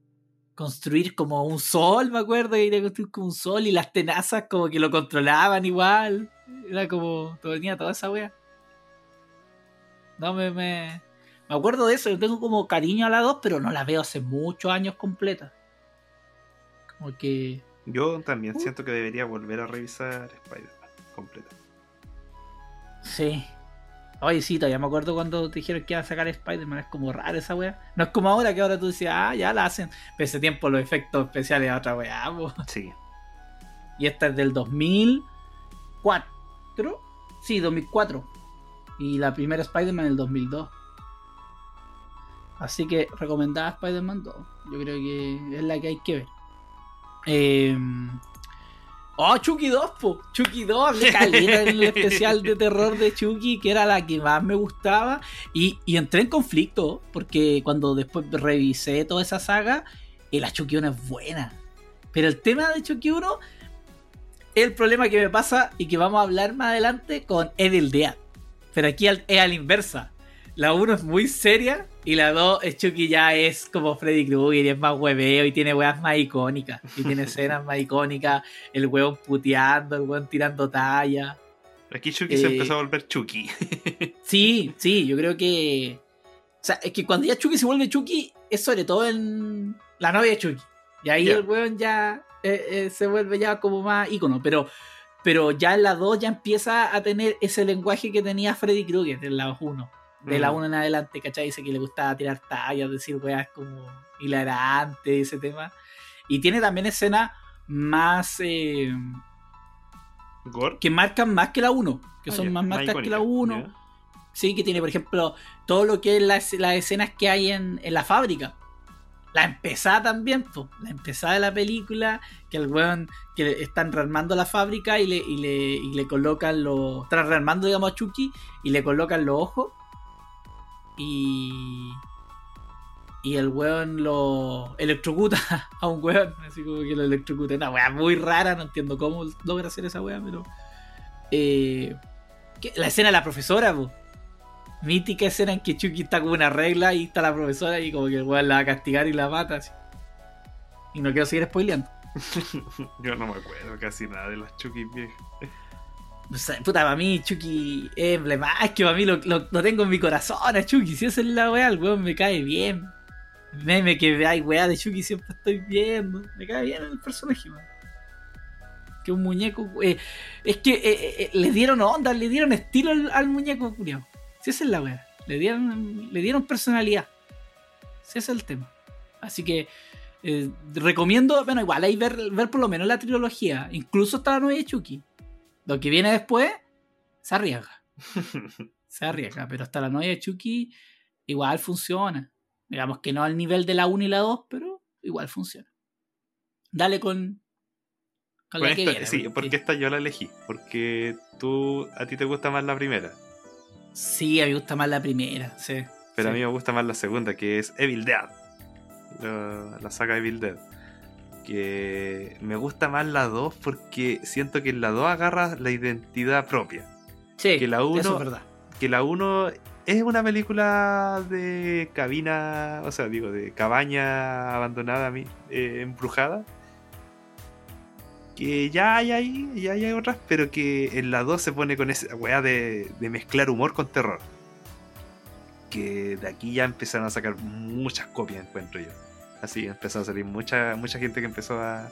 construir como un sol, me acuerdo, quería construir como un sol y las tenazas como que lo controlaban igual. Era como. Tenía toda esa wea. No me, me. Me acuerdo de eso, yo tengo como cariño a la 2, pero no la veo hace muchos años completa. Que. Yo también Uh. siento que debería volver a revisar Spider-Man completa. Sí. Oye, sí, todavía me acuerdo cuando te dijeron que iban a sacar Spider-Man. Es como raro esa wea. No es como ahora que ahora tú decías, ah, ya la hacen. Pero ese tiempo los efectos especiales a otra po. Sí. Y esta es del 2004. Sí, 2004. Y la primera Spider-Man en el 2002. Así que recomendada Spider-Man 2. Yo creo que es la que hay que ver. Eh... Oh, Chucky 2, po. Chucky 2, hablé en el especial de terror de Chucky, que era la que más me gustaba. Y, y entré en conflicto, porque cuando después revisé toda esa saga, eh, la Chucky 1 es buena. Pero el tema de Chucky 1 es el problema que me pasa y que vamos a hablar más adelante con Evil Dead. Pero aquí es a la inversa. La 1 es muy seria y la 2 es Chucky ya es como Freddy Krueger y es más hueveo y tiene weas más icónicas. Y tiene escenas más icónicas. El hueón puteando, el hueón tirando talla. Aquí Chucky se Eh, empezó a volver Chucky. Sí, sí, yo creo que. O sea, es que cuando ya Chucky se vuelve Chucky, es sobre todo en la novia de Chucky. Y ahí el weón ya eh, eh, se vuelve ya como más ícono. Pero, pero ya en la 2 ya empieza a tener ese lenguaje que tenía Freddy Krueger en la 1. De la Mm. 1 en adelante, ¿cachai? Dice que le gustaba tirar tallas, decir weas como hilarante, ese tema. Y tiene también escenas más. eh, Gore. que marcan más que la 1. Que Ah, son ya, más marcas que la icónica, 1. ya. Sí, que tiene, por ejemplo, todo lo que es las, las escenas que hay en, en la fábrica. La empezada también, po. la empezada de la película, que el weón, que están rearmando la fábrica y le, y le, y le colocan los. Están rearmando, digamos, a Chucky y le colocan los ojos. Y. Y el weón lo electrocuta a un weón, así como que lo electrocuta. Una weá muy rara, no entiendo cómo logra hacer esa weá, pero. Eh. La escena de la profesora. Mítica escena en que Chucky está con una regla y está la profesora y como que el weón la va a castigar y la mata. Y no quiero seguir spoileando. Yo no me acuerdo casi nada de las Chucky viejas. Puta, para mí Chucky es emblemático, para mí lo, lo, tengo en mi corazón a Chucky. Si esa es la weá, el weón me cae bien. Meme que hay weá de Chucky siempre estoy viendo. Me cae bien el personaje, man. Que un muñeco. eh, es que eh, eh, le dieron onda, le dieron estilo al, muñeco, culiao. Si esa es la weá. Le dieron, le dieron personalidad. Si ese es el tema. Así que eh, recomiendo, bueno, igual hay ver, ver por lo menos la trilogía. Incluso hasta la nueva de Chucky. Lo que viene después se arriesga. Se arriesga, pero hasta la nueva de Chucky igual funciona. Digamos que no al nivel de la 1 y la 2, pero igual funciona. Dale con. Con, Con la que viene, sí, porque esta yo la elegí. Porque tú, a ti te gusta más la primera. Sí, a mí me gusta más la primera, sí. Pero a mí me gusta más la segunda, que es Evil Dead. La, la saga Evil Dead. Que me gusta más la 2 porque siento que en la 2 agarra la identidad propia. Sí, que la uno- eso es verdad. Que la 1 es una película de cabina, o sea, digo, de cabaña abandonada, eh, embrujada. Que ya hay ahí, ya hay otras, pero que en la 2 se pone con esa weá de, de mezclar humor con terror. Que de aquí ya empezaron a sacar muchas copias, encuentro yo. Así empezó a salir mucha, mucha gente que empezó a, a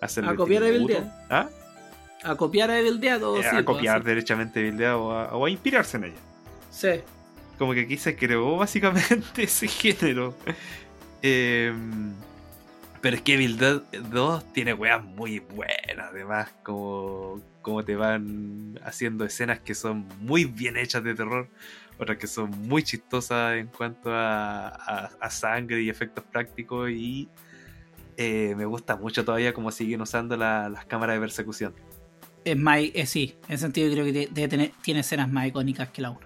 hacer A copiar Evil Dead. ¿Ah? A copiar a Evil Dead o Eh, sí, a copiar así. derechamente Evil Dead o a, o a inspirarse en ella. Sí. Como que aquí se creó básicamente ese género. Em, pero es que Evil Dead 2 tiene weas muy buenas. Además, como, como te van haciendo escenas que son muy bien hechas de terror. Otras que son muy chistosas en cuanto a, a- a sangre y efectos prácticos. Y eh, me gusta mucho todavía cómo siguen usando la- las cámaras de persecución. Es más, eh, sí, en ese sentido creo que de- debe tener, tiene escenas más icónicas que la 1.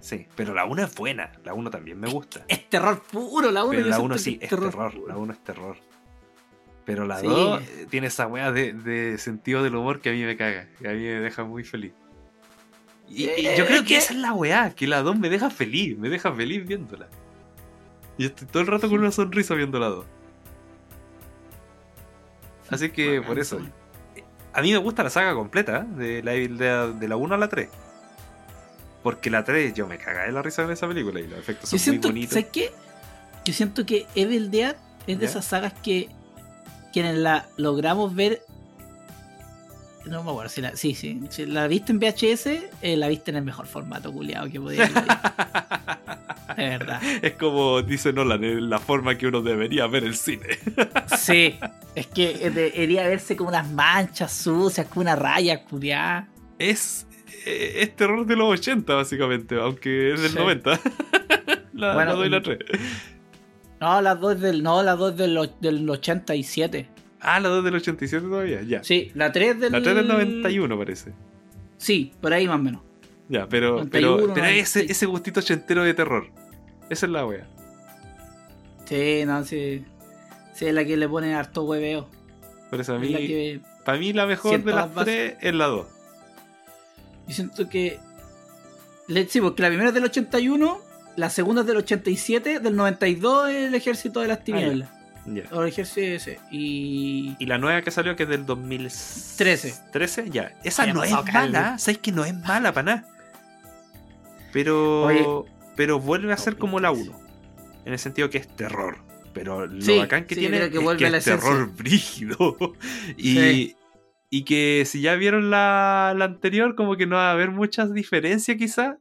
Sí, pero la 1 es buena. La 1 también me gusta. Es terror puro la 1. Pero la 1 sí, es terror. La 1 es terror. Pero la Sí. 2 tiene esa wea de, de sentido del humor que a mí me caga. Que a mí me deja muy feliz. Y, y Eh, yo creo que que- esa es la weá, que la 2 me deja feliz, me deja feliz viéndola. Y estoy todo el rato con una sonrisa viendo la 2. Así que por eso. A mí me gusta la saga completa, ¿eh? de la Evil Dead de la 1 a la 3. Porque la 3 yo me cagué de la risa en esa película y los efectos son siento, muy bonitos. ¿sabes qué? Yo siento que Evil Dead es de ¿Ya? esas sagas que quienes la logramos ver. No me acuerdo si la. Sí, sí. Si la viste en VHS, eh, la viste en el mejor formato, culiado, que podía. De verdad. Es como dice Nolan, es la forma que uno debería ver el cine. Sí. Es que eh, debería verse con unas manchas sucias, con una raya, culiada. Es, eh, es terror de los 80, básicamente, aunque es del Sí. 90. la, Bueno, la 2 y la mm. 3. No, las dos del. No, las dos del, del 87. Ah, la 2 del 87 todavía, ya. Sí, la 3 del. La 3 del 91 parece. Sí, por ahí más o menos. Ya, pero, 91, pero, pero ese, 96. ese gustito ochentero de terror. Esa es la wea. Sí, no, sí. Sí, es la que le ponen harto hueveo. Por eso a Es mí, que para mí la mejor de las las. 3 es la 2. yo siento que. Sí, porque la primera es del 81, la segunda es del 87, del 92 es el ejército de las tinieblas. Ese. Y. Y la nueva que salió, que es del 2013. 13, ya. Esa Ay, no es mala. ¿Sabes que no es mala para nada? Pero. Oye. pero vuelve a ser como la 1. 2013. En el sentido que es terror. Pero lo Sí, bacán que sí, tiene que es que es terror brígido. y, Sí. y que si ya vieron la, la anterior, como que no va a haber muchas diferencias quizá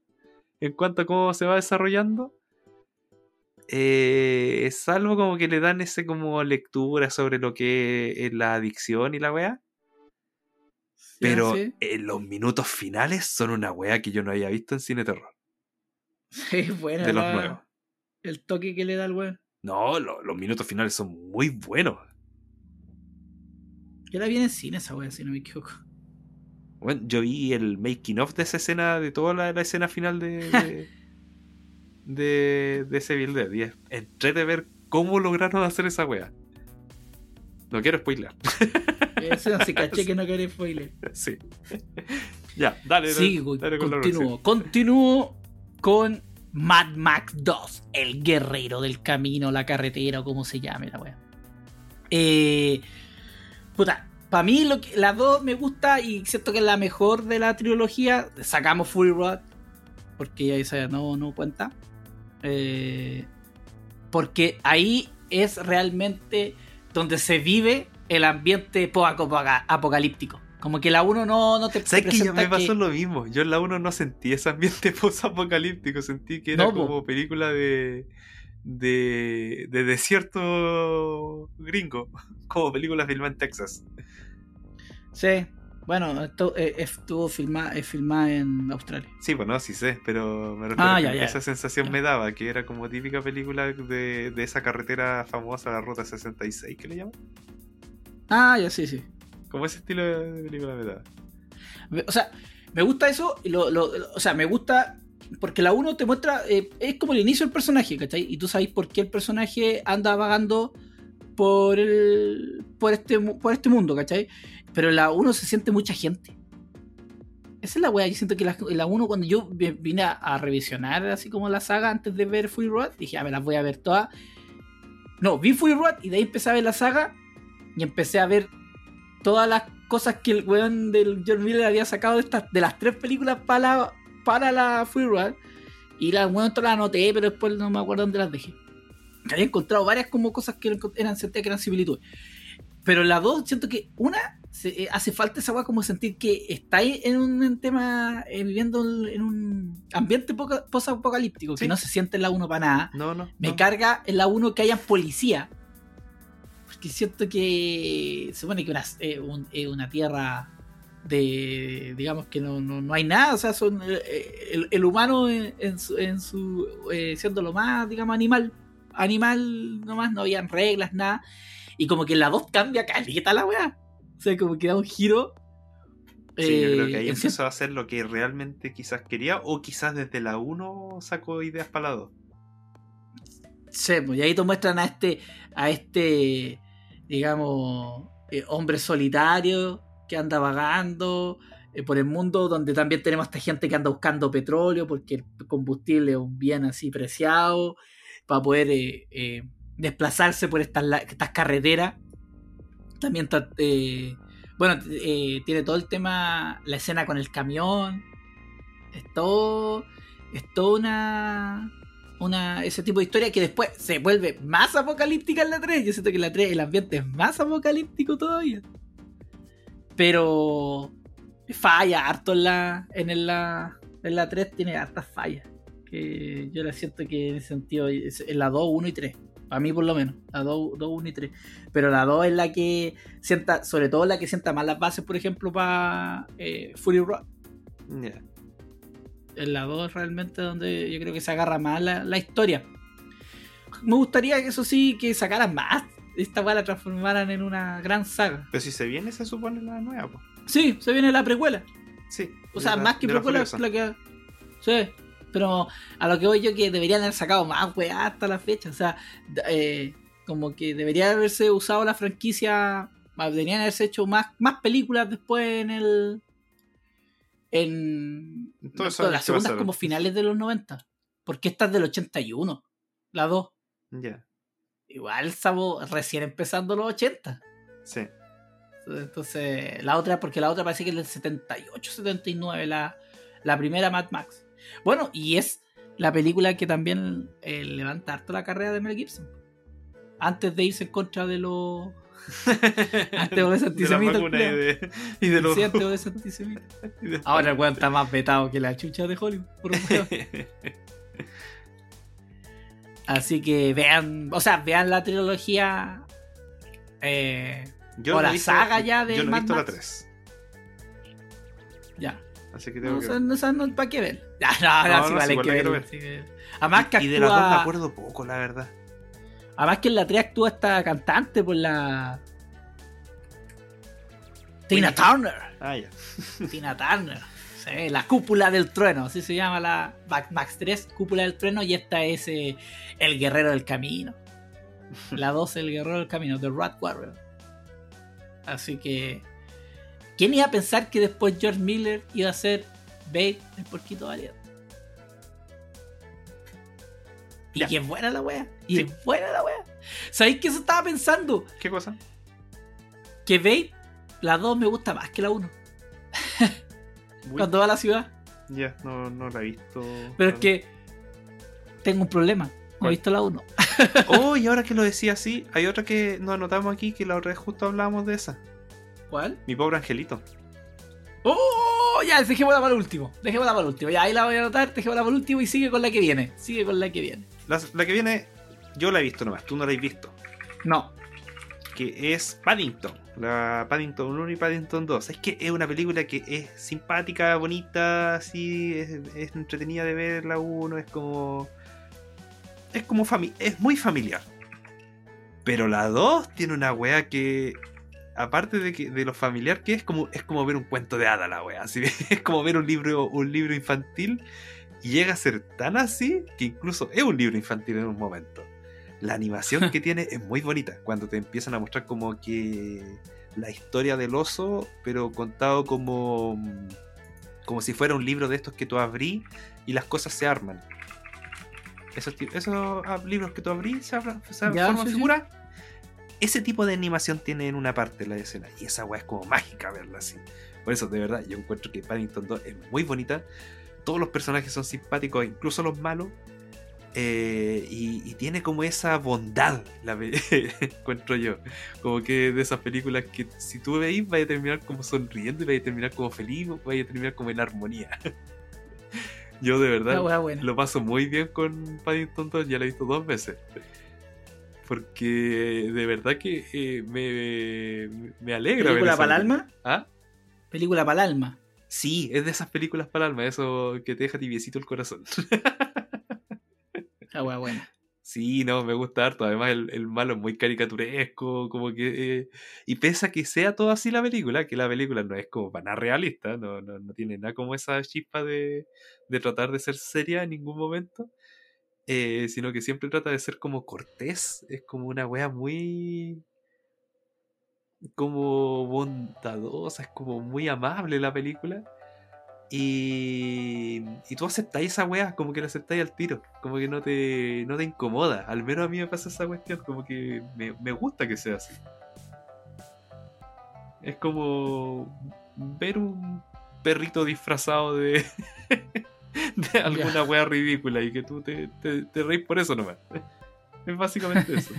en cuanto a cómo se va desarrollando. Eh, es algo como que le dan ese como lectura sobre lo que es la adicción y la weá. Pero Sí, en los minutos finales son una weá que yo no había visto en cine terror. sí, bueno. de los la- nuevos. El toque que le da al weón. No, lo- los minutos finales son muy buenos. Yo la vi en el cine esa wea, si no me equivoco. Bueno, yo vi el making of de esa escena, de toda la, la escena final de, de, de, de ese Evil Dead. Y es- entré de ver cómo lograron hacer esa wea. No quiero spoiler. Eso no se caché que no quería spoiler. sí. Ya, dale, Sí, dale, dale con la continúo. Continúo con Mad Max 2, el guerrero del camino, la carretera, o como se llame la wea. Eh, puta, para mí lo que, la 2 me gusta y siento que es la mejor de la trilogía. Sacamos Full Road, porque esa no, no cuenta. Eh, porque ahí es realmente donde se vive el ambiente apocalíptico. Como que la 1 no, no te ¿Sabes que ya presenta me pasó que- lo mismo? Yo en la 1 no sentí ese ambiente post-apocalíptico, sentí que era No, po. como película de, de, de desierto gringo, como película filmada en Texas. Sí, bueno, esto eh, estuvo filmada es filmada en Australia. Sí, bueno, sí sé, pero me refiero Ah, a ya, esa sensación me daba, que era como típica película de, de esa carretera famosa, la Ruta 66, que le llaman. Ah, ya sí, sí. Como ese estilo de película me daba. O sea, me gusta eso, y lo, lo- lo- o sea, me gusta porque la 1 te muestra, eh, es como el inicio del personaje, ¿cachai? Y tú sabes por qué el personaje anda vagando por el por este, por este mundo, ¿cachai? Pero en la 1 se siente mucha gente. Esa es la wea, yo siento que la, la 1 cuando yo vi- vine a, a revisionar así como la saga antes de ver Full Road, dije, a ver, las voy a ver todas. No, vi Full Road y de ahí empecé a ver la saga y empecé a ver todas las cosas que el weón del John Miller había sacado de estas de las tres películas para la, para la Full Road. Y las weón todas las anoté, pero después no me acuerdo dónde las dejé. Había encontrado varias como cosas que eran, que eran similitudes. Pero la dos, siento que una, se- eh, hace falta esa weá como sentir que estáis en un tema, eh, viviendo en un ambiente poca- post-apocalíptico, que no se siente en la 1 para nada. No, no. Me no. carga en la 1 que hayan policía. Porque siento que se supone que una, eh, un- eh, una tierra de. digamos que no, no, no hay nada. O sea, son el, el humano en, en su. En su siendo lo más, digamos, animal. Animal nomás, no habían reglas, nada. Y como que en la 2 cambia caleta la weá. O sea, como que da un giro. Sí, yo eh, creo que ahí empezó a hacer lo que realmente quizás quería, o quizás desde la 1 sacó ideas para la 2. Sí, pues, y ahí te muestran a este, a este, digamos, eh, hombre solitario que anda vagando eh, por el mundo, donde también tenemos a esta gente que anda buscando petróleo, porque el combustible es un bien así preciado, para poder eh, eh, desplazarse por estas, estas carreteras. También eh, bueno, eh, tiene todo el tema, la escena con el camión. Es todo, es toda una, una, ese tipo de historia que después se vuelve más apocalíptica en la 3. Yo siento que en la 3 el ambiente es más apocalíptico todavía. Pero falla harto en la, en la, en la 3, tiene hartas fallas. Que yo la siento que en ese sentido, es- en la 2, 1 y 3. Para mí por lo menos, la 2, 2, 1 y 3. Pero la 2 es la que sienta, sobre todo la que sienta más las bases, por ejemplo, para eh, Fury Road. Ya. En la 2 realmente donde yo creo que se agarra más la, la historia. Me gustaría que eso sí, que sacaran más. Esta weá la transformaran en una gran saga. Pero si se viene, se supone la nueva, pues. Sí, se viene la precuela. Sí. O sea, la- más que la precuela, Furiosa. la que. Sí. Pero a lo que voy yo que deberían haber sacado más weá hasta la fecha. O sea, eh, como que debería haberse usado la franquicia. Deberían haberse hecho más, más películas después en el. En. Esos no, las segundas como finales de los 90. Porque esta es del 81. La 2. Ya. Igual estamos recién empezando los 80. Sí. Entonces, la otra, porque la otra parece que es del 78, 79, la, la primera Mad Max. Bueno, y es la película que también eh, levanta harto la carrera de Mel Gibson. Antes de irse en contra de los. Antes de los antisemitas. y de, y de los. Sí, antes de los antisemitas. Ahora el weón está más vetado que la chucha de Hollywood. por un. Así que vean, o sea, vean la trilogía. Eh, Yo O no la visto- saga ya de Yo no he visto la Max. 3. ya. Así que tengo No, que ver. no, no, ¿para qué ver? Ya, no, no, No, sí, vale, hay que la ver. ver. sí que- Además que Y de las dos me acuerdo poco, la verdad. Además que en la 3 actúa esta cantante por la. Tina. Turner. Ah, ya. Tina Turner. Sí, la cúpula del trueno, así se llama la Max 3, cúpula del trueno, y esta es eh, el guerrero del camino. La 2, el guerrero del camino, The Rat Warrior. Así que ¿Quién iba a pensar que después George Miller iba a ser Babe el porquito valiente? Y Ya. que es buena la wea. Y Sí. es buena la wea. ¿Sabéis qué eso estaba pensando? ¿Qué cosa? Que Babe, la 2 me gusta más que la 1. Uy, Cuando va a la ciudad. Ya, no, no la he visto. Pero es que tengo un problema. No he visto la 1. Oh, y ahora que lo decía así, hay otra que nos anotamos aquí que la otra vez justo hablábamos de esa. ¿Cuál? Mi pobre angelito. ¡Oh! Ya, dejémosla para el último. Dejémosla para el último. Ya, ahí la voy a anotar. Dejémosla para el último y sigue con la que viene. Sigue con la que viene. La, la que viene, yo la he visto nomás, tú no la has visto. No. Que es Paddington. La Paddington 1 y Paddington 2. Es que es una película que es simpática, bonita, así, es, es entretenida de ver la 1, es como. Es como fami es muy familiar. Pero la 2 tiene una wea que. Aparte de que de lo familiar que es como es como ver un cuento de hada la wea. Así, es como ver un libro, un libro infantil. Y llega a ser tan así que incluso es un libro infantil en un momento. La animación que tiene es muy bonita. Cuando te empiezan a mostrar como que la historia del oso, pero contado como como si fuera un libro de estos que tú abrí y las cosas se arman. Esos, ah, libros que tú abrí se, se Ya, forman sí, sí. Ese tipo de animación tiene en una parte la escena. Y esa weá es como mágica verla así. Por eso, de verdad, yo encuentro que Paddington 2 es muy bonita. Todos los personajes son simpáticos, incluso los malos. Eh, y, y tiene como esa bondad, la encuentro yo. Como que de esas películas que si tú veis, vais a terminar como sonriendo y vais a terminar como feliz, vais a terminar como en armonía. yo de verdad lo paso muy bien con Paddington 2, ya la he visto dos veces. Porque de verdad que eh, me, me alegra ¿Película para el alma? ¿Ah? Película para el alma. Sí, es de esas películas para el alma, eso que te deja tibiecito el corazón. La wea buena. Sí, no, me gusta harto. Además, el, el malo es muy caricaturesco, como que. eh, y pese a que sea todo así la película, que la película no es como para nada realista, no, no, no tiene nada como esa chispa de, de tratar de ser seria en ningún momento, eh, sino que siempre trata de ser como cortés. Es como una wea muy. como bondadosa, es como muy amable la película. Y, y tú aceptáis esa weá, como que la aceptáis al tiro, como que no te, no te incomoda. Al menos a mí me pasa esa cuestión, como que me, me gusta que sea así. Es como ver un perrito disfrazado de, de alguna weá ridícula y que tú te, te, te reís por eso nomás. Es básicamente eso.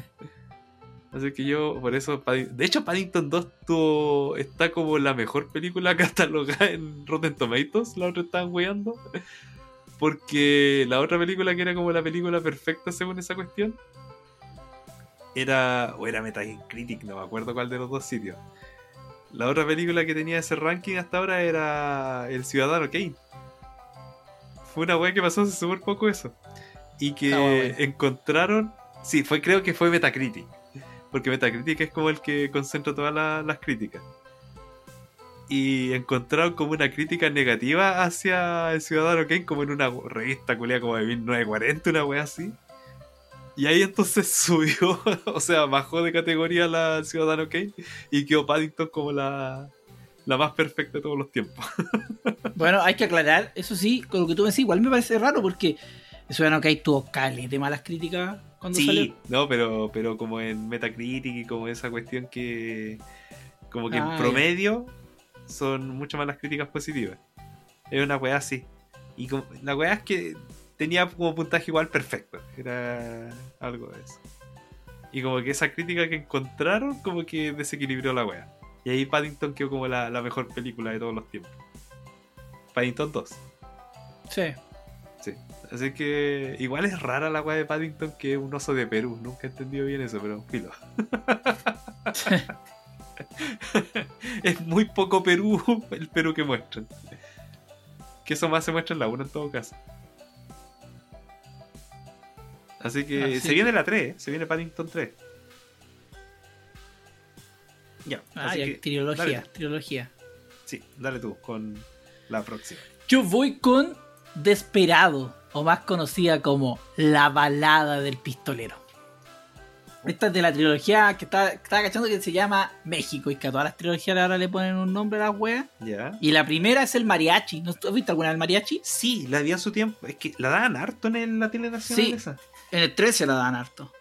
Así que yo, por eso, de hecho, Paddington 2 tuvo- está como la mejor película catalogada en Rotten Tomatoes, la otra estaban weando. Porque la otra película que era como la película perfecta según esa cuestión, era, o era Metacritic, no me acuerdo cuál de los dos sitios. La otra película que tenía ese ranking hasta ahora era El Ciudadano Kane. Fue una wea que pasó hace súper poco eso. Y que Ah, bueno. encontraron, sí, fue creo que fue Metacritic. Porque Metacritic es como el que concentra todas la- las críticas. Y encontraron como una crítica negativa hacia el Ciudadano Kane, como en una revista culia como de 1940, una wea así. Y ahí entonces subió, o sea, bajó de categoría la Ciudadano Kane y quedó Paddington como la, la más perfecta de todos los tiempos. Bueno, hay que aclarar, eso sí, con lo que tú me decís, igual me parece raro porque eso ya no que hay tuvo cales de malas críticas cuando Sí, salió. no, pero, pero como en Metacritic y como esa cuestión que como que Ah, en ya. promedio son mucho más las críticas positivas. Es una weá así. Y como- la weá es que tenía como puntaje igual perfecto. Era algo de eso. Y como que esa crítica que encontraron como que desequilibró la weá. Y ahí Paddington quedó como la, la mejor película de todos los tiempos. Paddington 2. Sí. Sí. Así que igual es rara la weá de Paddington que es un oso de Perú. Nunca he entendido bien eso, pero filo. es muy poco Perú el Perú que muestran. Que eso más se muestra en la 1 en todo caso. Así que Ah, se viene la 3, ¿eh? se viene Paddington 3. Ya, Ah, así ya, que trilogía, trilogía. sí, dale tú con la próxima. Yo voy con Desperado, o más conocida como La balada del pistolero. Esta es de la trilogía que estaba, estaba cachando que se llama México. Y que a todas las trilogías ahora le ponen un nombre a las weas. Ya. Y la primera es el mariachi. ¿No has visto alguna del mariachi? Sí, la vi a su tiempo. Es que la daban harto en el- la tele nacional Sí. esa. En el 13 la daban harto.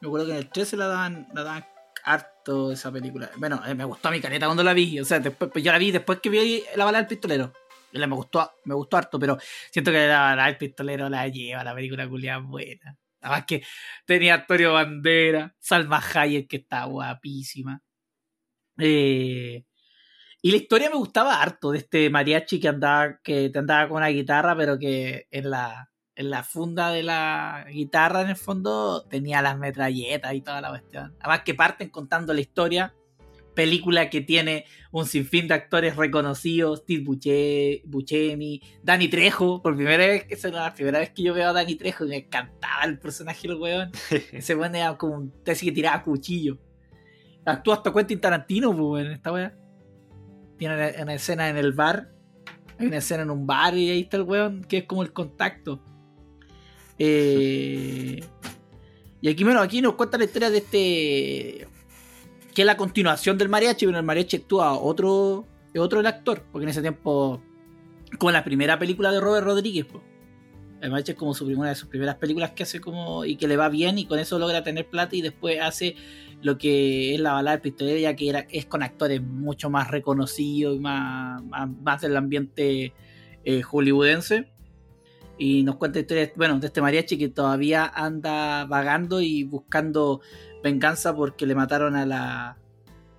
Me acuerdo que en el 13 la daban, la daban harto esa película. Bueno, eh, me gustó a mi caneta cuando la vi. O sea, después, pues yo la vi después que vi la bala del pistolero. La me gustó, me gustó harto, pero siento que la bala del pistolero la lleva, la película culiada buena. Además que tenía Antonio Bandera, Salma Hayek, que está guapísima. Eh, y la historia me gustaba harto de este mariachi que andaba, que te andaba con una guitarra, pero que en la, en la funda de la guitarra, en el fondo, tenía las metralletas y toda la cuestión. Además que parten contando la historia. Película que tiene un sinfín de actores reconocidos, Steve Busce- Buscemi, Danny Trejo, por primera vez, que es la primera vez que yo veo a Danny Trejo y me encantaba el personaje del weón. Ese weón era como un casi que tiraba cuchillo. Actúa hasta Quentin Tarantino, pues, en esta weá. Tiene una, una escena en el bar. Hay una escena en un bar y ahí está el weón, que es como el contacto. Eh, y aquí, bueno, aquí nos cuenta la historia de este. Que es la continuación del mariachi, pero el mariachi actúa otro. Otro el actor, porque en ese tiempo. Como la primera película de Robert Rodríguez, pues. El mariachi es como su, una de sus primeras películas que hace como. y que le va bien y con eso logra tener plata y después hace lo que es la balada del pistolero, ya que era, es con actores mucho más reconocidos y más, más, más del ambiente eh, hollywoodense. Y nos cuenta historias, bueno, de este mariachi que todavía anda vagando y buscando venganza porque le mataron a la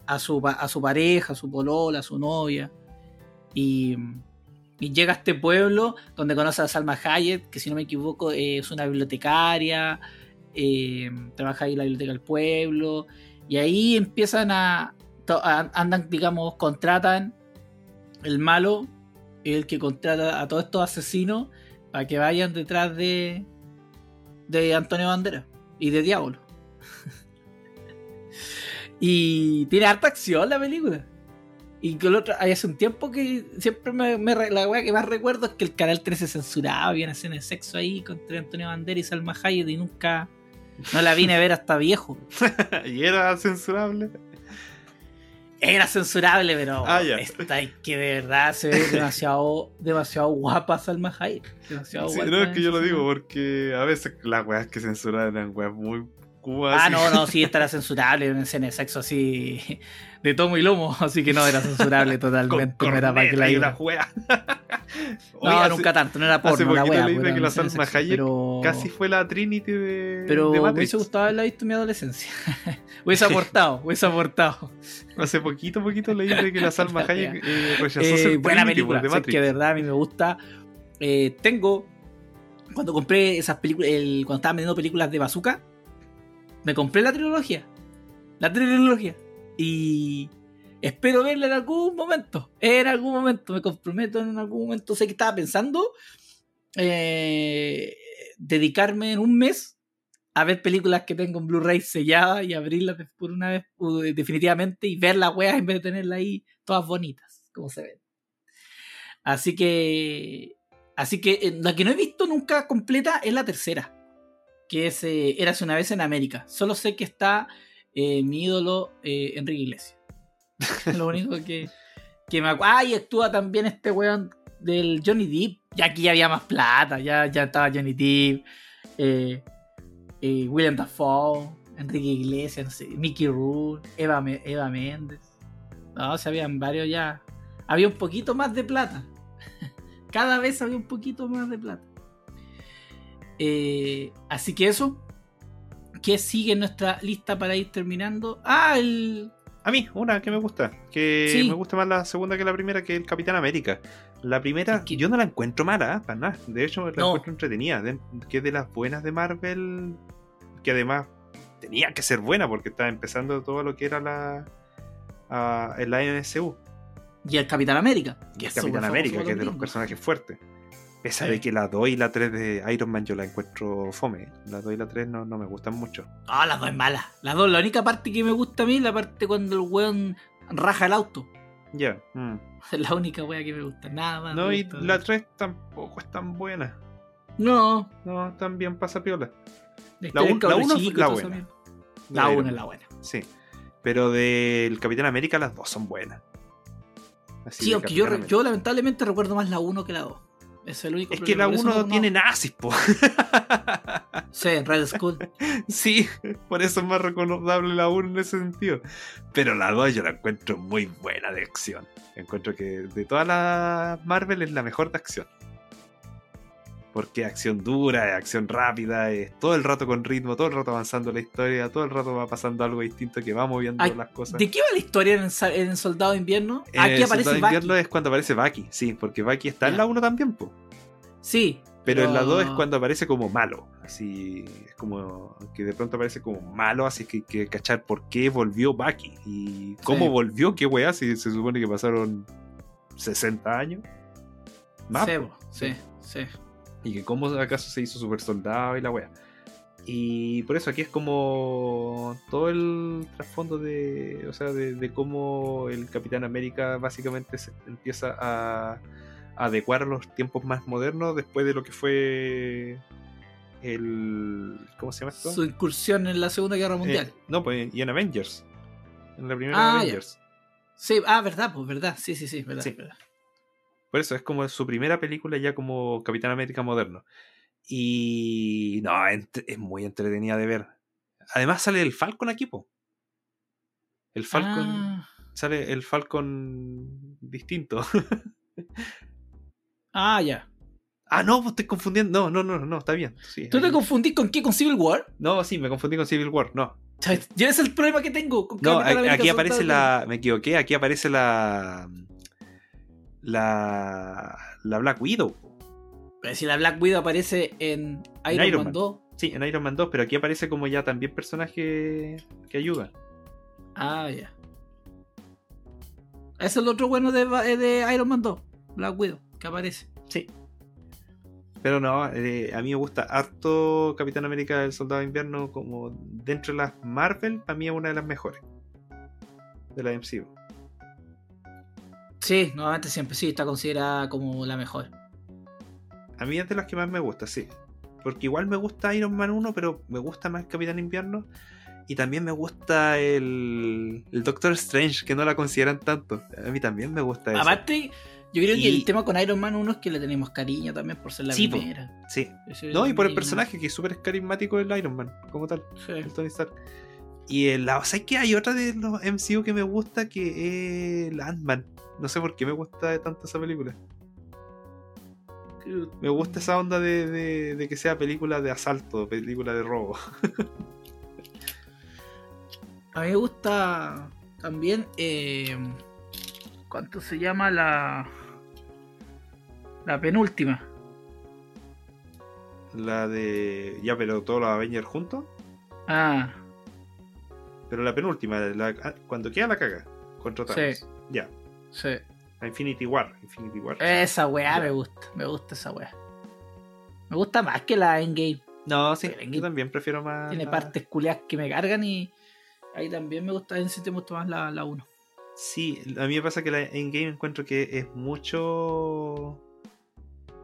a su, a su pareja, a su polola, a su novia. Y, y llega a este pueblo donde conoce a Salma Hayek, que si no me equivoco eh, es una bibliotecaria, eh, trabaja ahí en la biblioteca del pueblo, y ahí empiezan a, a- andan, digamos, contratan el malo, el que contrata a todos estos asesinos para que vayan detrás de de Antonio Bandera y de Diablo. y tiene harta acción la película. Y que el otro, hace un tiempo que siempre me, la wea que más recuerdo es que el canal 13 censuraba, había una escena de sexo ahí contra Antonio Bandera y Salma Hayek y nunca no la vine a ver hasta viejo. y era censurable. Era censurable, pero Ah, ya. esta es que de verdad se ve demasiado, demasiado guapa Salma Hayek. Demasiado Sí, guapa no, es que yo lo digo porque a veces las weas que censuraban eran weas muy Ah, no, no, sí, esta era censurable, una escena de sexo así de tomo y lomo, así que no, era censurable totalmente. Con no era para que la iba- una. No, Oye, hace- nunca tanto, no era porno, hace la poquito wea, leí que una la Salma sexo, Hayek pero... Casi fue la Trinity de, Pero de me hubiese gustado haberla visto en mi adolescencia. hubiese aportado, hubiese aportado. Hace poquito, poquito leí de que la Salma Hayek eh, rechazó Eh, ser buena Trinity, película, pues, de sí, que de verdad a mí me gusta. Eh, tengo, cuando compré esas películas, el- cuando estaban vendiendo películas de bazooka, me compré la trilogía. La trilogía. Y espero verla en algún momento. En algún momento, me comprometo en algún momento. Sé que estaba pensando eh, dedicarme en un mes a ver películas que tengo en Blu-ray selladas y abrirlas por una vez definitivamente y ver las weas en vez de tenerlas ahí todas bonitas, como se ven. Así que. Así que eh, la que no he visto nunca completa es la tercera. Que es eh, Érase una vez en América. Solo sé que está eh, mi ídolo eh, Enrique Iglesias. Lo único que, que me acuerdo. Ah, y actúa también este weón del Johnny Depp. Ya aquí había más plata. Ya, ya estaba Johnny Depp. eh, William Dafoe. Enrique Iglesias, Mickey Rourke, Eva, Eva Méndez. No, se habían varios ya. Había un poquito más de plata. Cada vez había un poquito más de plata. Eh, así que eso. ¿Qué sigue en nuestra lista para ir terminando? Ah, el. A mí, una que me gusta. Que Sí. me gusta más la segunda que la primera, que el Capitán América. La primera, Es que- yo no la encuentro mala, para nada. De hecho, la No. encuentro entretenida. de- que es de las buenas de Marvel. Que además tenía que ser buena porque estaba empezando todo lo que era la. la MCU. Y el Capitán América. Y el Capitán América, que es de los personajes fuertes. Pese a Sí. de que la 2 y la 3 de Iron Man yo la encuentro fome. La 2 y la 3 no, no me gustan mucho. Ah, las dos es mala. Las dos, la única parte que me gusta a mí es la parte cuando el weón raja el auto. Ya. mm. Es la única wea que me gusta. Nada más. No, y la 3 tampoco es tan buena. No. No, también pasa piola. La, La un- la uno es chico, la buena. La De 1 Iron es la buena. Sí. Pero del Capitán América las dos son buenas. Así Sí, de aunque yo, yo lamentablemente recuerdo más la 1 que la 2. Es el único Es que la por eso 1 no- tiene nazis, po. Sí, Red School. sí, por eso es más recordable la 1 en ese sentido. Pero la 2 yo la encuentro muy buena de acción. Encuentro que de todas las Marvel es la mejor de acción. Porque acción dura, es acción rápida, es todo el rato con ritmo, todo el rato avanzando la historia, todo el rato va pasando algo distinto que va moviendo Ay, las cosas. ¿De qué va la historia en, en Soldado de Invierno? En Aquí aparece Soldado de invierno es cuando aparece Bucky, sí, porque Bucky está en la 1 también, po. Sí. Pero en la 2 es cuando aparece como malo. Así es como que de pronto aparece como malo, así que hay que cachar por qué volvió Bucky. Y cómo Sí. volvió, qué weá, si se supone que pasaron 60 años. Más, Sí, po. po, sí, sí. Y que cómo acaso se hizo super soldado y la weá. Y por eso aquí es como todo el trasfondo de, o sea, de, de cómo el Capitán América básicamente se empieza a, adecuar a los tiempos más modernos después de lo que fue el... ¿Cómo se llama esto? Su incursión en la Segunda Guerra Mundial. Eh, no, pues y en Avengers. En la primera Ah, ya. Avengers. Sí, ah, verdad, pues verdad. Sí, sí, sí, verdad. Sí. verdad. Por eso es como su primera película ya como Capitán América moderno. Y no, es muy entretenida de ver. Además sale el Falcon aquí, po. El Falcon. Ah, Sale el Falcon distinto. ah, ya. ah, no, estoy confundiendo. No, no, no, no, está bien. Sí, ¿Tú te confundís con qué? ¿Con Civil War? No, sí, me confundí con Civil War. No. ¿Sabes? Yo ese es el problema que tengo. Con No, aquí aparece la. Me equivoqué, aquí aparece la. La. La Black Widow. Pero si la Black Widow aparece en Iron, Iron Man Man. 2. Sí, en Iron Man 2, pero aquí aparece como ya también personaje que ayuda. Ah, ya. Ese es el otro bueno de, eh, de Iron Man 2. Black Widow, que aparece. Sí. Pero no, eh, a mí me gusta harto Capitán América el Soldado de Invierno como dentro de las Marvel, para mí es una de las mejores. De la MCU. Sí, nuevamente siempre sí, está considerada como la mejor. A mí es de las que más me gusta, sí. Porque igual me gusta Iron Man 1, pero me gusta más Capitán Invierno. Y también me gusta el, el Doctor Strange, que no la consideran tanto. A mí también me gusta eso. Aparte, yo creo que el tema con Iron Man 1 es que le tenemos cariño también por ser la Sí, po. primera. Sí. No, y por el personaje, que es súper carismático el Iron Man, como tal. Sí. el Tony Stark. Y el, la, ¿sabes que hay otra de los MCU que me gusta que es el Ant-Man? No sé por qué me gusta tanto esa película. Me gusta esa onda de, de- de que sea película de asalto, película de robo. A mí me gusta también. Eh, ¿Cuánto se llama la. La penúltima? La de. Ya, pero todos los Avengers juntos. Ah, Pero la penúltima, la- ah, cuando queda la caga. Contra Thanos. Sí. Ya. sí. A Infinity War. Infinity War. Esa weá Ya. me gusta. Me gusta esa weá. Me gusta más que la Endgame. No, sí. Pero Yo también prefiero más. Tiene la- partes culiadas que me cargan y. Ahí también me gusta. En ese sentido me gusta más la, la 1. Sí, a mí me pasa que la Endgame encuentro que es mucho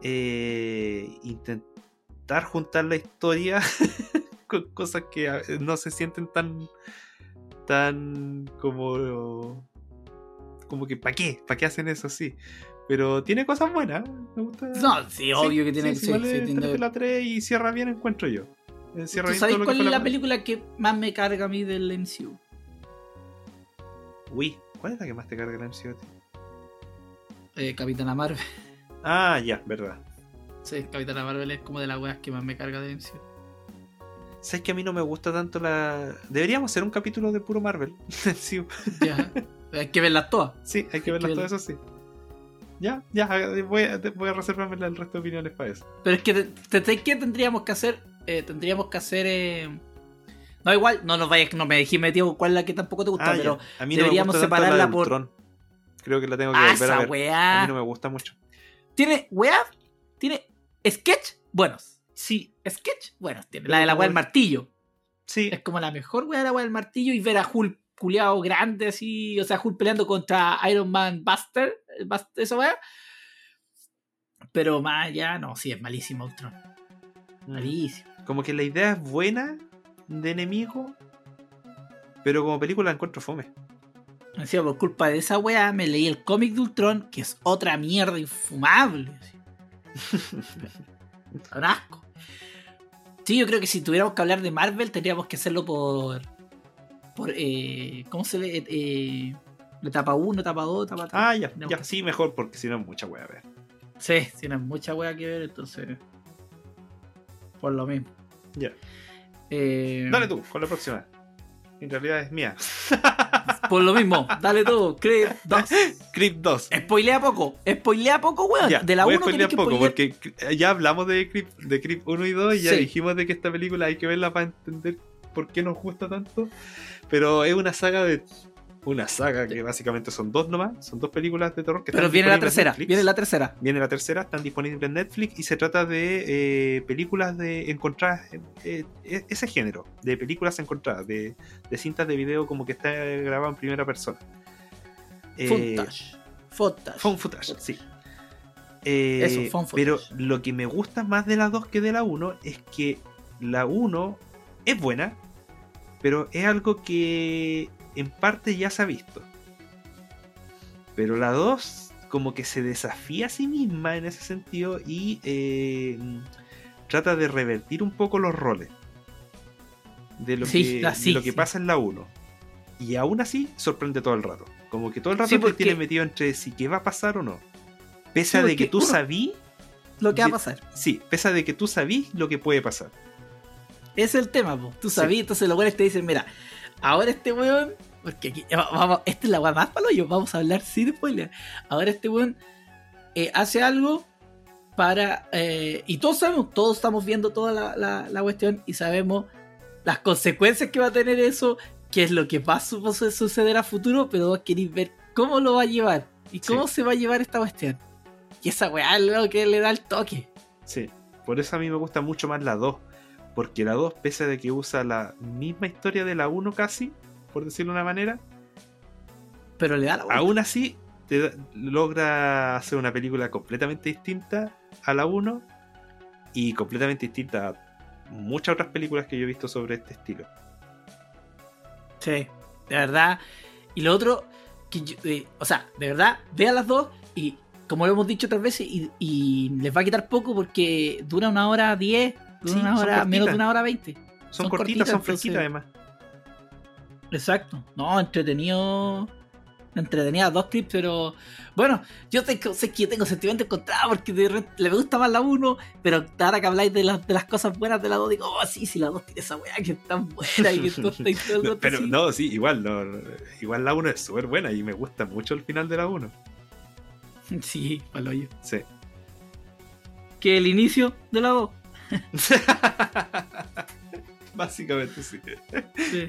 eh, intentar juntar la historia con cosas que no se sienten tan tan como como que ¿para qué? ¿Para qué hacen eso así? Pero tiene cosas buenas, me gusta. No, sí, obvio que tiene sí, sí, es tiene- la 3 y cierra bien encuentro yo. Eh, Cierra ¿Tú bien sabes todo lo que cuál es la la película que más me carga a mí del MCU? Uy, ¿cuál es la que más te carga la MCU? Eh, Capitana Marvel. Ah, ya, verdad. Sí, Capitana Marvel es como de las weas que más me carga del MCU. ¿Sabes que a mí no me gusta tanto la. Deberíamos hacer un capítulo de puro Marvel. sí, Ya. Hay que verlas todas. sí, hay que verlas todas, eso sí. Ya, ya, voy a, voy a reservarme el resto de opiniones para eso. Pero es que, te, te- ¿qué tendríamos que hacer? Eh, tendríamos que hacer. eh, No, igual, no nos vayas, no me dejé metido cuál es la que tampoco te gusta, Ah, pero. a mí deberíamos me gusta separarla la por-. Creo que la tengo que Ah, volver a esa ver. A weá. mí no me gusta mucho. Tiene, wea, tiene sketch buenos. Sí, sketch buenos tiene. La de la wea del martillo. Sí, Es como la mejor wea de la wea del martillo y ver a Hulk culiado grande así, o sea, Hulk peleando contra Iron Man Buster, el Bust- esa wea. Pero más allá, no, sí, es malísimo Ultron. Malísimo. Como que la idea es buena de enemigo, pero como película la encuentro fome. Decía, por culpa de esa weá me leí el cómic de Ultron, que es otra mierda infumable. Un asco. Sí, yo creo que si tuviéramos que hablar de Marvel, tendríamos que hacerlo por. por eh, ¿Cómo se ve? Eh, etapa 1, etapa 2, etapa 3. Ah, ya, ya, sí, mejor, porque si no es mucha wea a ver. Sí, tiene mucha weá que ver, entonces. Por lo mismo. Ya. Eh, Dale tú, con la próxima. En realidad es mía. Por lo mismo, dale tú, Creed 2. Creep 2. Spoilea poco, spoilea poco, weón. Ya, de la voy a 1 spoilear que poco, spoilear- porque ya hablamos de Creep, de Creep 1 y 2 y ya Sí. dijimos de que esta película hay que verla para entender por qué nos gusta tanto. Pero es una saga de. Una saga que básicamente son dos nomás, son dos películas de terror que Pero están viene la tercera, viene la tercera. Viene la tercera, están disponibles en Netflix y se trata de eh, películas de encontradas, en- eh, eh, ese género, de películas encontradas, de, de cintas de video como que está grabado en primera persona. Eh, Footage. Footage. Footage, sí. Eso, footage. Pero lo que me gusta más de la 2 que de la 1 es que la 1 es buena, pero es algo que en parte ya se ha visto. Pero la 2 como que se desafía a sí misma en ese sentido y eh, trata de revertir un poco los roles de lo, Sí, que, de sí, lo que sí. pasa en la 1. Y aún así sorprende todo el rato. Como que todo el rato Sí, te tiene metido entre si que va a pasar o no. Pese a de que tú sabí, Lo que va a pasar. sí, pese a de que tú sabís lo que puede pasar. Es el tema, po. Tú sabías, entonces los weones te dicen, mira, ahora este weón, porque aquí, va- vamos, esta es la weá más palo yo, vamos a hablar sin spoiler. Ahora este weón eh, hace algo para. eh, y todos sabemos, todos estamos viendo toda la, la- la cuestión y sabemos las consecuencias que va a tener eso, qué es lo que va a suceder a futuro, pero vos queréis ver cómo lo va a llevar y cómo se va a llevar esta cuestión. Y esa weá es lo que le da el toque. Sí, por eso a mí me gusta mucho más la 2. Porque la 2, pese a de que usa la misma historia de la 1 casi, por decirlo de una manera, Pero le da la vuelta. aún así te logra hacer una película completamente distinta a la 1 y completamente distinta a muchas otras películas que yo he visto sobre este estilo. Sí, de verdad. Y lo otro, que yo- eh, o sea, de verdad, vean las dos y como lo hemos dicho otras veces, y, y les va a quitar poco porque dura una hora diez, dura Sí, una hora, menos de una hora veinte. Son, Son cortitas, cortitas, son fresquitas además. Exacto. No, entretenido. Entretenidas dos clips, pero bueno, yo tengo, sé que yo tengo sentimientos encontrados porque de repente le gusta más la 1, pero ahora que habláis de, las de las cosas buenas de la 2, digo, oh, sí, sí, la 2 tiene esa weá que es tan buena y que tú estás todo el No, pero así. no, sí, igual, no, no, igual la 1 es súper buena y me gusta mucho el final de la 1. Sí, palo yo. Sí. Que el inicio de la 2. Básicamente sí. Sí.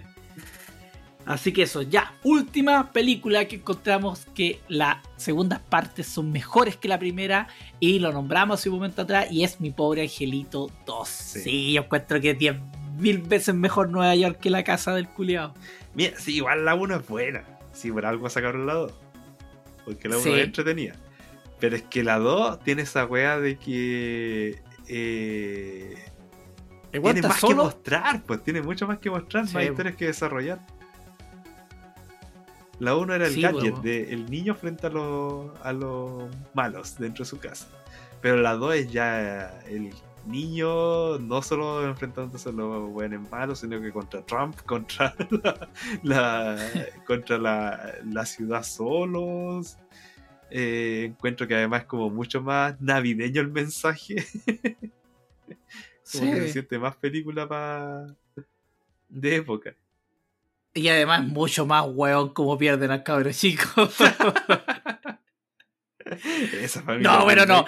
Así que eso, ya, última película que encontramos que las segundas partes son mejores que la primera y lo nombramos hace un momento atrás y es Mi Pobre Angelito 2. Sí, yo encuentro que es 10 mil veces mejor Nueva York que la casa del culiao. Mira, sí, igual la 1 es buena. Sí, por algo sacaron la 2. Porque la 1 Sí. es entretenida. Pero es que la 2 tiene esa wea de que. Eh, tiene más que mostrar, pues tiene mucho más que mostrar, Sí, más historias que desarrollar. La 1 era el Sí, gadget po. de el niño frente a los, a los malos dentro de su casa. Pero la 2 es ya el niño no solo enfrentándose a los buenos malos, sino que contra Trump, contra la, la- contra la, la ciudad solos. Eh, encuentro que además es como mucho más navideño el mensaje. como que se Sí. siente más película pa- de época. Y además mucho más weón como pierden al cabro chico. Esa familia No, pero no.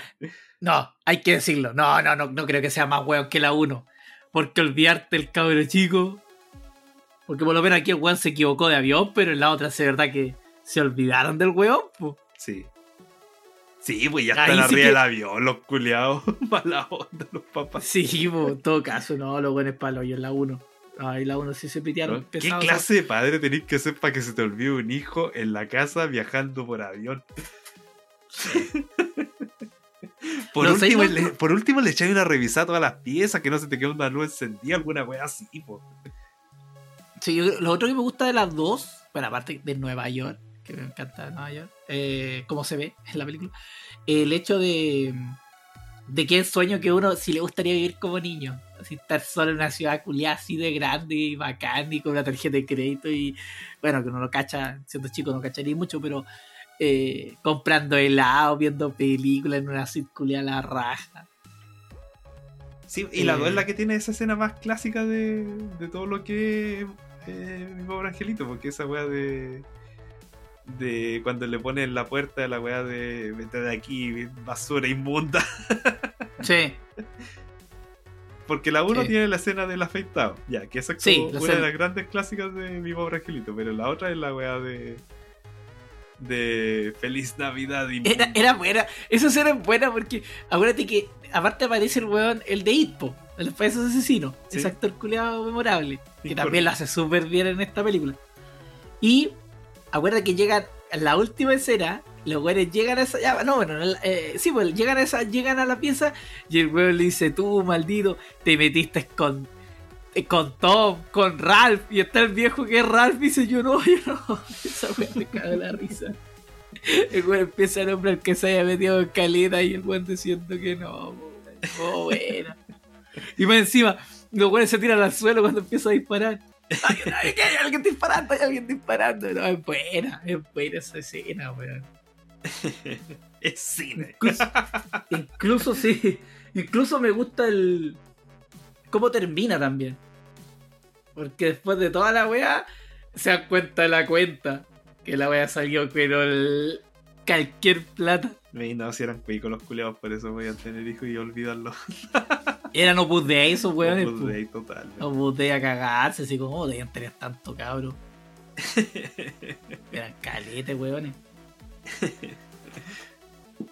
No, hay que decirlo. No, no, no, no creo que sea más weón que la 1. Porque olvidarte el cabro chico. Porque por lo menos aquí el weón se equivocó de avión, pero en la otra es verdad que se olvidaron del weón. Sí. Sí, pues ya están sí arriba que- del avión, los culiados. Mala onda, los papás. Sí, po, en todo caso, no, los buenos palos y en la 1. Ay, la 1 sí se pitearon. ¿Qué pesado. clase de padre tenés que ser para que se te olvide un hijo en la casa viajando por avión? Por, No, último, ¿sabes lo- le, por último le echáis una revisada a todas las piezas, que no se te quede una luz encendida, alguna wea así, po. Sí, yo- lo otro que me gusta de las dos, bueno, aparte de Nueva York, que me encanta Nueva York, eh, como se ve en la película, el hecho de, de es sueño que uno, si le gustaría vivir como niño, así estar solo en una ciudad culiada así de grande y bacán y con una tarjeta de crédito y, bueno, que uno no cacha, siendo chico no cacharía mucho, pero eh, comprando helado, viendo películas en una culiada a la raja. Sí, y la Eh. 2 es la que tiene esa escena más clásica de, de todo lo que es eh, mi pobre angelito, porque esa wea de. De cuando le ponen en la puerta la wea de vete de aquí, basura inmunda. Sí, Porque la 1 Sí. tiene la escena del afeitado, ya, que esa es como una escena- de las grandes clásicas de mi pobre angelito, pero la otra es la wea de. de Feliz Navidad inmunda. Era, era buena. Esa escena es buena porque acuérdate que aparte aparece el weón, el de Hitpo, el payaso asesino, Sí. ese actor culiado memorable, que también lo hace súper bien en esta película. Y acuérdate que llegan en la última escena, los weones llegan a esa. ya, no, bueno, no, eh, sí, pues llegan a esa, llegan a la pieza y el weón le dice, tú, maldito, te metiste con. eh, Con Tom, con Ralph, y está el viejo que es Ralph, y dice yo no, yo no, esa weón me caga la risa. El weón empieza a nombrar que se haya metido en caleta y el weón diciendo que no, oh, buena. Y más encima, los weones se tiran al suelo cuando empieza a disparar. Hay alguien disparando, hay alguien disparando. No, es buena, es buena esa escena, weón. es cine. Incluso, incluso sí, incluso me gusta el cómo termina también. Porque después de toda la weá, se dan cuenta de la cuenta que la weá salió, pero el cualquier plata. Me no, si eran cuicos los culeados, por eso voy a tener hijos y olvidarlo. Era no Opus Dei esos weones. Opus po. Dei, total. Opus Dei a cagarse, así como, oh, debían tener tanto cabro. Eran caletes, weones.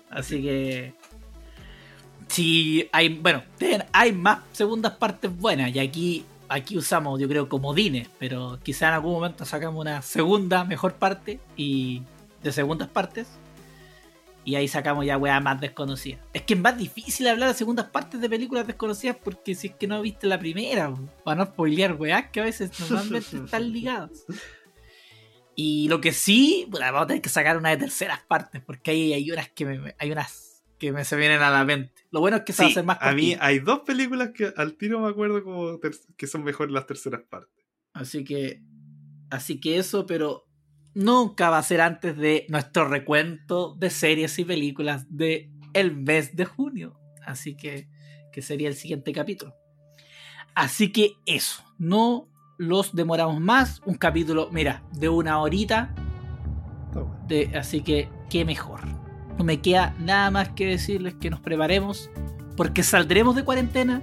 Así que. Sí, hay. Bueno, hay más segundas partes buenas. Y aquí. Aquí usamos, yo creo, comodines. Pero quizá en algún momento sacamos una segunda mejor parte. Y. de segundas partes. Y ahí sacamos ya weas más desconocidas. Es que es más difícil hablar de segundas partes de películas desconocidas porque si es que no viste la primera, para no spoilear weas que a veces normalmente están ligadas. Y lo que sí, bueno, vamos a tener que sacar una de terceras partes, porque hay, hay unas que me, hay unas que me se vienen a la mente. Lo bueno es que se va a Sí, hacer más a mí hay dos películas que al tiro me acuerdo como que son mejores las terceras partes. Así que. Así que eso, pero nunca va a ser antes de nuestro recuento de series y películas de el mes de junio. Así que. que sería el siguiente capítulo. Así que eso. No los demoramos más. Un capítulo, mira, de una horita. De, así que, qué mejor. No me queda nada más que decirles que nos preparemos. Porque saldremos de cuarentena.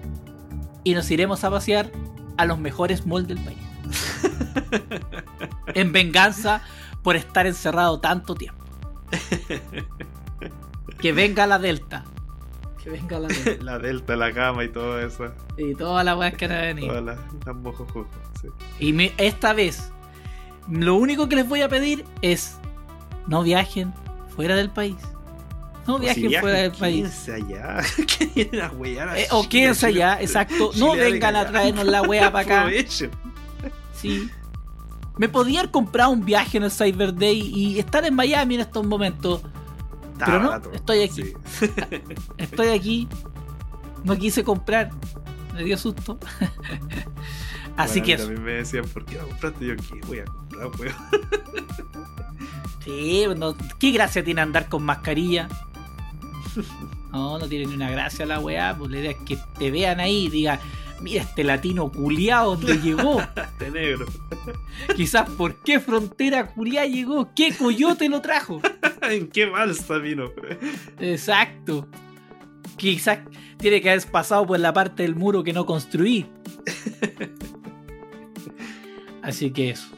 Y nos iremos a pasear a los mejores malls del país. en venganza por estar encerrado tanto tiempo. Que venga la Delta. Que venga la Delta. La Delta, la Gama y todo eso. Y todas las weas que van a venir. Todas las, mojojojo, sí. Y me- esta vez, lo único que les voy a pedir es no viajen fuera del país. No O viajen si fuera del país. quédense allá. que vienen a huear a Eh, o quédense allá, exacto. No vengan a traernos la wea para acá. Sí. Me podía haber comprado un viaje en el Cyber Day y estar en Miami en estos momentos. Está Pero no, barato. estoy aquí. Sí. Estoy aquí. No quise comprar. Me dio susto. Así Bueno, que a mí eso. me decían, ¿por qué no compraste? Yo, ¿qué voy a comprar, weón? Sí, no, ¿qué gracia tiene andar con mascarilla? No, no tiene ni una gracia la weá. Pues la idea es que te vean ahí y digan, mira este latino culiao donde llegó. Este negro. Quizás por qué frontera culiá llegó, qué coyote lo trajo. ¿En qué balsa vino? Exacto. Quizás tiene que haber pasado por la parte del muro que no construí. Así que eso.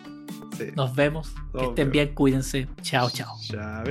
Sí. Nos vemos. Que estén bien, cuídense. Chao, chao. Ya.